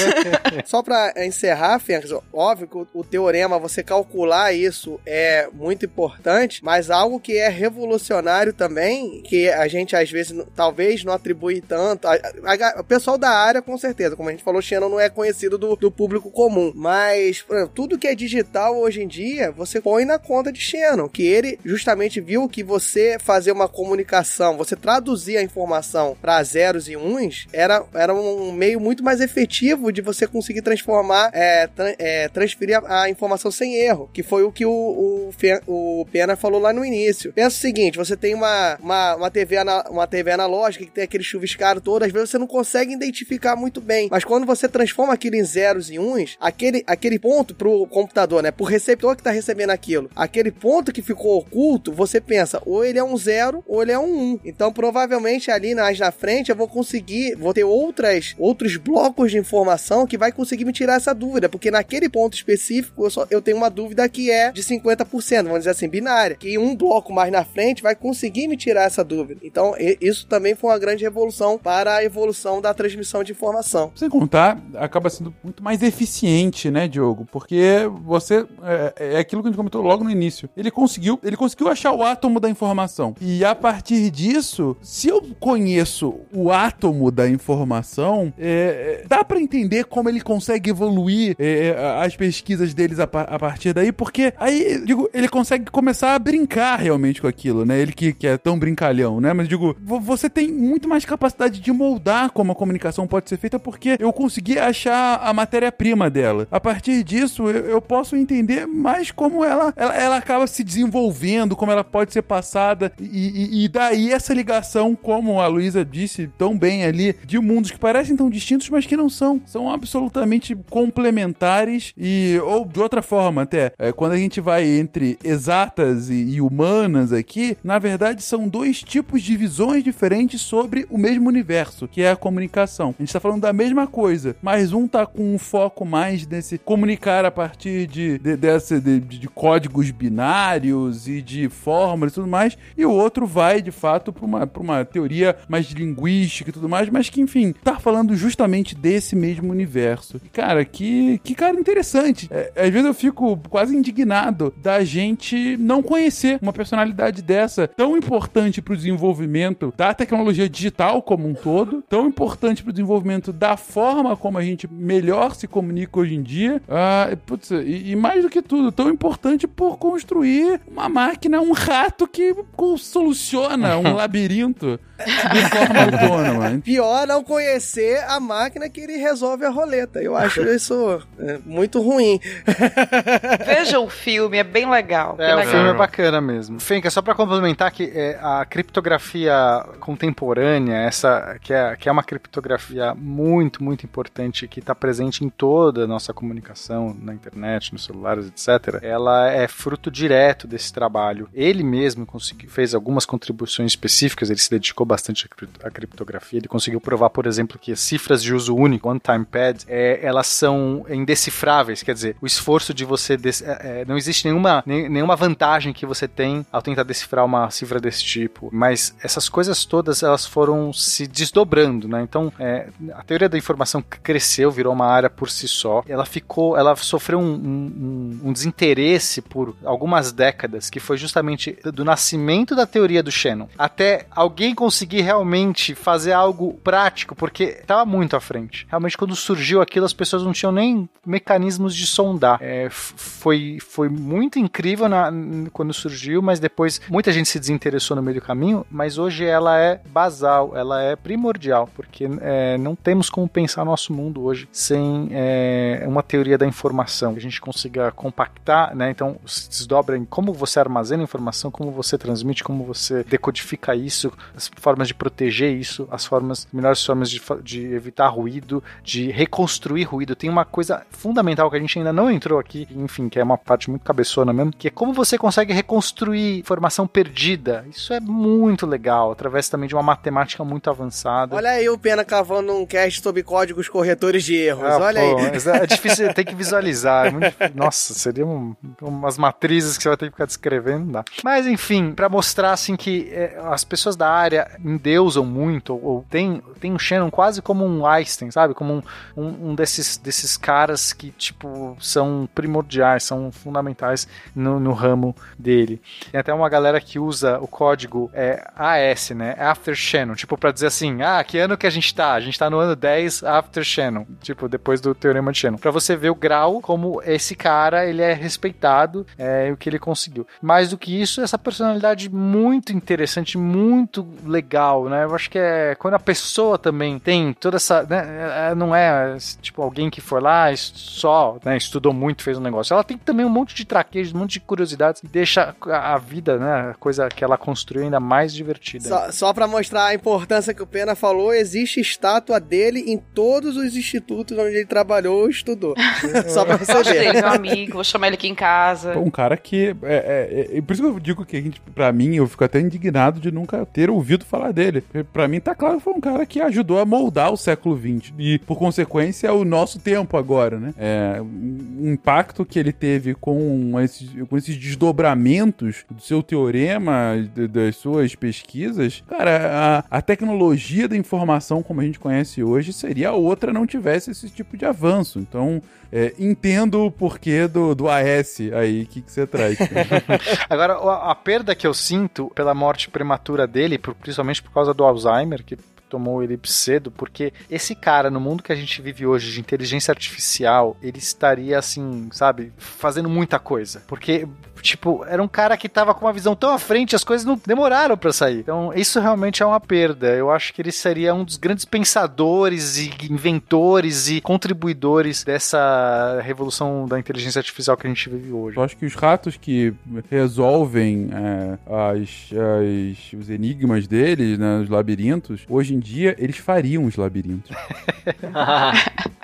[laughs] Só pra encerrar, Fênix, óbvio que o, o teorema, você calcular isso é muito importante, mas algo que é revolucionário também, que a gente às vezes talvez não atribui tanto. A, a- a- o pessoal da área, com certeza, como a gente falou, Shannon não é conhecido do, do público comum. Mas, exemplo, tudo que é digital hoje em dia, você põe na conta de Shannon, que ele justamente viu que você fazer uma comunicação, você traduzir a informação para zeros e uns, era, era um meio muito mais efetivo de você conseguir transformar, é, tran- é, transferir a, a informação sem erro, que foi o que o, o, o Pena falou lá no início. Pensa o seguinte, você tem uma, uma, uma, TV, uma TV analógica que tem aquele chuviscado todo, às vezes você não consegue identificar muito bem, mas quando você transforma aquilo em e uns, aquele, aquele ponto pro computador, né, pro receptor que tá recebendo aquilo, aquele ponto que ficou oculto, você pensa, ou ele é um zero, ou ele é um um. Então, provavelmente ali mais na frente eu vou conseguir, vou ter outras, outros blocos de informação que vai conseguir me tirar essa dúvida, porque naquele ponto específico eu, só, eu tenho uma dúvida que é de 50%, vamos dizer assim, binária, que um bloco mais na frente vai conseguir me tirar essa dúvida. Então, isso também foi uma grande revolução para a evolução da transmissão de informação. Sem contar, acaba sendo muito mais eficiente, né, Diogo? Porque você. É, é aquilo que a gente comentou logo no início. Ele conseguiu, ele conseguiu achar o átomo da informação. E a partir disso, se eu conheço o átomo da informação, é, é, dá pra entender como ele consegue evoluir é, é, as pesquisas deles a, a partir daí, porque aí, digo, ele consegue começar a brincar realmente com aquilo, né? Ele que, que é tão brincalhão, né? Mas digo, vo- você tem muito mais capacidade de moldar como a comunicação pode ser feita, porque eu consegui achar a matéria-prima dela. A partir disso, eu, eu posso entender mais como ela, ela, ela acaba se desenvolvendo, como ela pode ser passada, e, e- e daí essa ligação, como a Luísa disse tão bem ali, de mundos que parecem tão distintos, mas que não são. São absolutamente complementares e, ou de outra forma até, é, quando a gente vai entre exatas e, e humanas aqui, na verdade são dois tipos de visões diferentes sobre o mesmo universo, que é a comunicação. A gente tá falando da mesma coisa, mas um tá com um foco mais nesse comunicar a partir de, de, dessa, de, de- códigos binários e de fórmulas e tudo mais, e o outro vai de fato para uma, uma teoria mais linguística e tudo mais, mas que enfim, tá falando justamente desse mesmo universo. Cara, que, que cara interessante. É, às vezes eu fico quase indignado da gente não conhecer uma personalidade dessa tão importante pro desenvolvimento da tecnologia digital como um todo, tão importante pro desenvolvimento da forma como a gente melhor se comunica hoje em dia. Ah, putz, e, e mais do que tudo, tão importante por construir uma máquina, um rato que soluciona um [laughs] labirinto de forma autônoma. [laughs] Pior não conhecer a máquina que ele resolve a roleta. Eu acho isso é, muito ruim. [laughs] Veja o filme, é bem legal. É, bem o legal. filme é bacana mesmo. Fenka, só pra complementar que é, a criptografia contemporânea, essa que é, que é uma criptografia muito, muito importante, que tá presente em toda da nossa comunicação na internet, nos celulares, etc., ela é fruto direto desse trabalho. Ele mesmo conseguiu, fez algumas contribuições específicas, ele se dedicou bastante à cripto- à criptografia, ele conseguiu provar, por exemplo, que as cifras de uso único, one-time pad, é, elas são indecifráveis, quer dizer, o esforço de você... é, é, não existe nenhuma, nem- nenhuma vantagem que você tem ao tentar decifrar uma cifra desse tipo, mas essas coisas todas, elas foram se desdobrando, né? Então, é, a teoria da informação cresceu, virou uma área por si só. Ela ficou, ela sofreu um, um- um desinteresse por algumas décadas, que foi justamente do nascimento da teoria do Shannon, até alguém conseguir realmente fazer algo prático, porque estava muito à frente. Realmente, quando surgiu aquilo, as pessoas não tinham nem mecanismos de sondar. É, foi, foi muito incrível na- quando surgiu, mas depois muita gente se desinteressou no meio do caminho, mas hoje ela é basal, ela é primordial, porque é, não temos como pensar nosso mundo hoje sem é, uma teoria da informação, que a gente consiga compactar, né? Então se desdobra em como você armazena informação, como você transmite, como você decodifica isso, as formas de proteger isso, as formas, melhores formas de, de evitar ruído, de reconstruir ruído. Tem uma coisa fundamental que a gente ainda não entrou aqui, enfim, que é uma parte muito cabeçona mesmo, que é como você consegue reconstruir informação perdida. Isso é muito legal, através também de uma matemática muito avançada. Olha aí o Pena cavando um cast sobre códigos corretores de erros. Ah, Olha pô, aí. mas É difícil, tem que visualizar. é. Nossa, seriam um, umas matrizes que você vai ter que ficar descrevendo, não dá. Mas enfim, pra mostrar assim que é, as pessoas da área endeusam muito, ou, ou tem, tem o Shannon quase como um Einstein, sabe? Como um, um, um desses, desses caras que, tipo, são primordiais, são fundamentais no, no ramo dele. Tem até uma galera que usa o código é, AS, né? After Shannon, tipo, pra dizer assim, ah, que ano que a gente tá? A gente tá no ano 10 After Shannon, tipo, depois do Teorema de Shannon. Pra você ver o grau como esse cara, ele é respeitado, é o que ele conseguiu. Mais do que isso, essa personalidade muito interessante, muito legal, né? Eu acho que é quando a pessoa também tem toda essa, né? é, Não é, tipo, alguém que foi lá só, né, estudou muito, fez um negócio. Ela tem também um monte de traquejos, um monte de curiosidades e deixa a vida, né, a coisa que ela construiu ainda mais divertida. Só, só pra mostrar a importância que o Pena falou, existe estátua dele em todos os institutos onde ele trabalhou ou estudou. [laughs] só pra você ver. meu amigo. Vou chamar ele aqui em casa. Foi um cara que. É, é, é- por isso que eu digo que a gente, pra mim, eu fico até indignado de nunca ter ouvido falar dele. Pra mim, tá claro que foi um cara que ajudou a moldar o século XX. E, por consequência, o nosso tempo agora, né? É, o impacto que ele teve com esses, com esses desdobramentos do seu teorema, de- das suas pesquisas. Cara, a, a tecnologia da informação, como a gente conhece hoje, seria outra não tivesse esse tipo de avanço. Então, é, entendo o porquê do, do AS aí, que, que você traz. [laughs] Agora, a, a perda que eu sinto pela morte prematura dele, por- principalmente por causa do Alzheimer, que tomou ele cedo, porque esse cara, no mundo que a gente vive hoje de inteligência artificial, ele estaria assim, sabe, fazendo muita coisa. Porque, tipo, era um cara que tava com uma visão tão à frente, as coisas não demoraram pra sair. Então, isso realmente é uma perda. Eu acho que ele seria um dos grandes pensadores e inventores e contribuidores dessa revolução da inteligência artificial que a gente vive hoje. Eu acho que os ratos que resolvem é, as, as- os enigmas deles, né, os labirintos, hoje em dia eles fariam os labirintos. [laughs]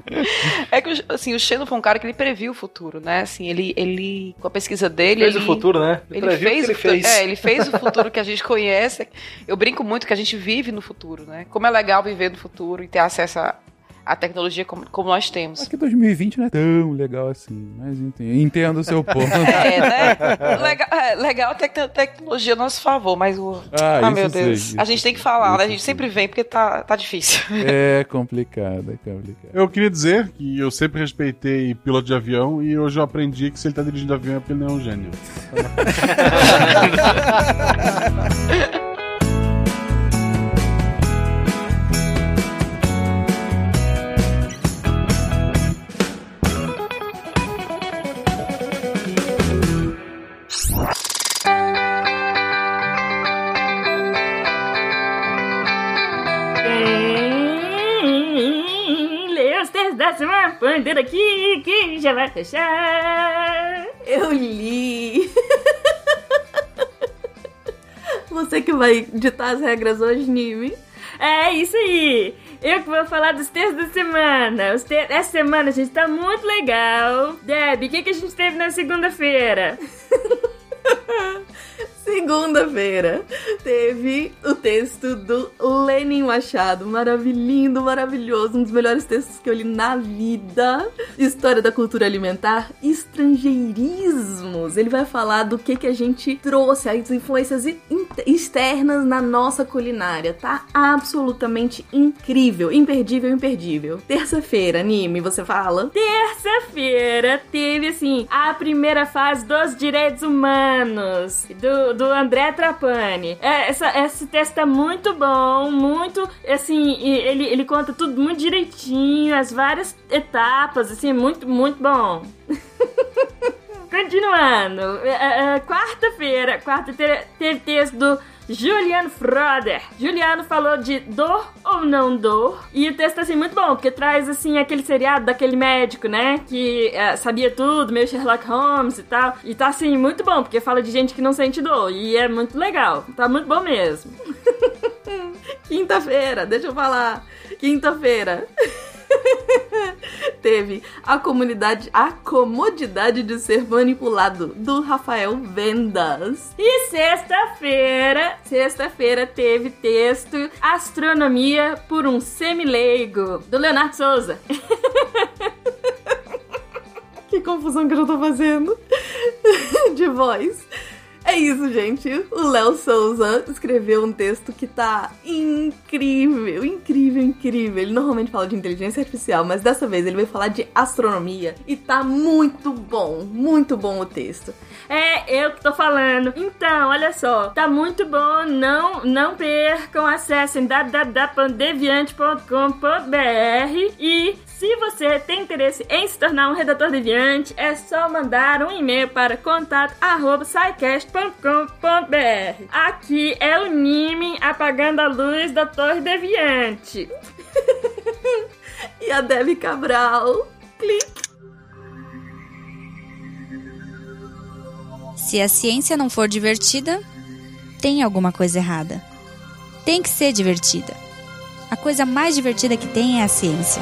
É que, assim, o Shannon foi um cara que ele previu o futuro, né? Assim, ele, ele com a pesquisa dele... Fez ele... o futuro, né? Ele o fez, ele o futuro- fez. É, ele fez o futuro que a gente conhece. Eu brinco muito que a gente vive no futuro, né? Como é legal viver no futuro e ter acesso a, a tecnologia como, como nós temos. Só que 2020 não é tão legal assim, mas entendo, entendo o seu [laughs] ponto. É, né? Legal, é, legal ter te- tecnologia a nosso favor, mas o. Ah, Ah, isso meu Deus. a gente tem que falar, né? A gente sei. sempre vem porque tá, tá difícil. [laughs] É complicado, é complicado. Eu queria dizer que eu sempre respeitei piloto de avião e hoje eu aprendi que se ele tá dirigindo avião é porque ele não é um gênio. [laughs] Semana, bandeira aqui, que já vai fechar. Eu li. Você que vai ditar as regras hoje, Nimi. É isso aí. Eu que vou falar dos textos da semana. Os te... Essa semana, gente, tá muito legal. Deb, o que, que a gente teve na segunda-feira? [laughs] Segunda-feira teve o texto do Lenin Machado, maravilhoso, maravilhoso, um dos melhores textos que eu li na vida. História da cultura alimentar, estrangeirismos. Ele vai falar do que que a gente trouxe, as influências in- externas na nossa culinária. Tá absolutamente incrível, imperdível, imperdível. Terça-feira, anime, você fala? Terça-feira teve, assim, a primeira fase dos direitos humanos do, do André Trapani. É, essa, esse texto é muito bom, muito, assim, ele, ele conta tudo muito direitinho, as várias etapas, assim, muito, muito bom. [laughs] Continuando, é, é, quarta-feira, quarta-feira teve texto do Juliano Froder. Juliano falou de dor ou não dor. E o texto é assim, muito bom, porque traz assim aquele seriado daquele médico, né? Que é, sabia tudo, meio Sherlock Holmes e tal. E tá assim, muito bom, porque fala de gente que não sente dor. E é muito legal. Tá muito bom mesmo. [laughs] [laughs] Quinta-feira, deixa eu falar. Quinta-feira. [laughs] Teve a comunidade, a comodidade de ser manipulado do Rafael Vendas. E sexta-feira, sexta-feira teve texto Astronomia por um semileigo do Leonardo Souza. [laughs] Que confusão que eu já tô fazendo de voz. É isso, gente. O Léo Souza escreveu um texto que tá incrível, incrível, incrível. Ele normalmente fala de inteligência artificial, mas dessa vez ele vai falar de astronomia e tá muito bom, muito bom o texto. É, eu que tô falando. Então, olha só, tá muito bom. Não, não percam, acessem www.deviante.com.br e se você tem interesse em se tornar um redator deviante, é só mandar um e-mail para contato@scicast.com.br. Aqui é o Nime apagando a luz da Torre Deviante. [laughs] E a Debbie Cabral. Clique. Se a ciência não for divertida, tem alguma coisa errada. Tem que ser divertida. A coisa mais divertida que tem é a ciência.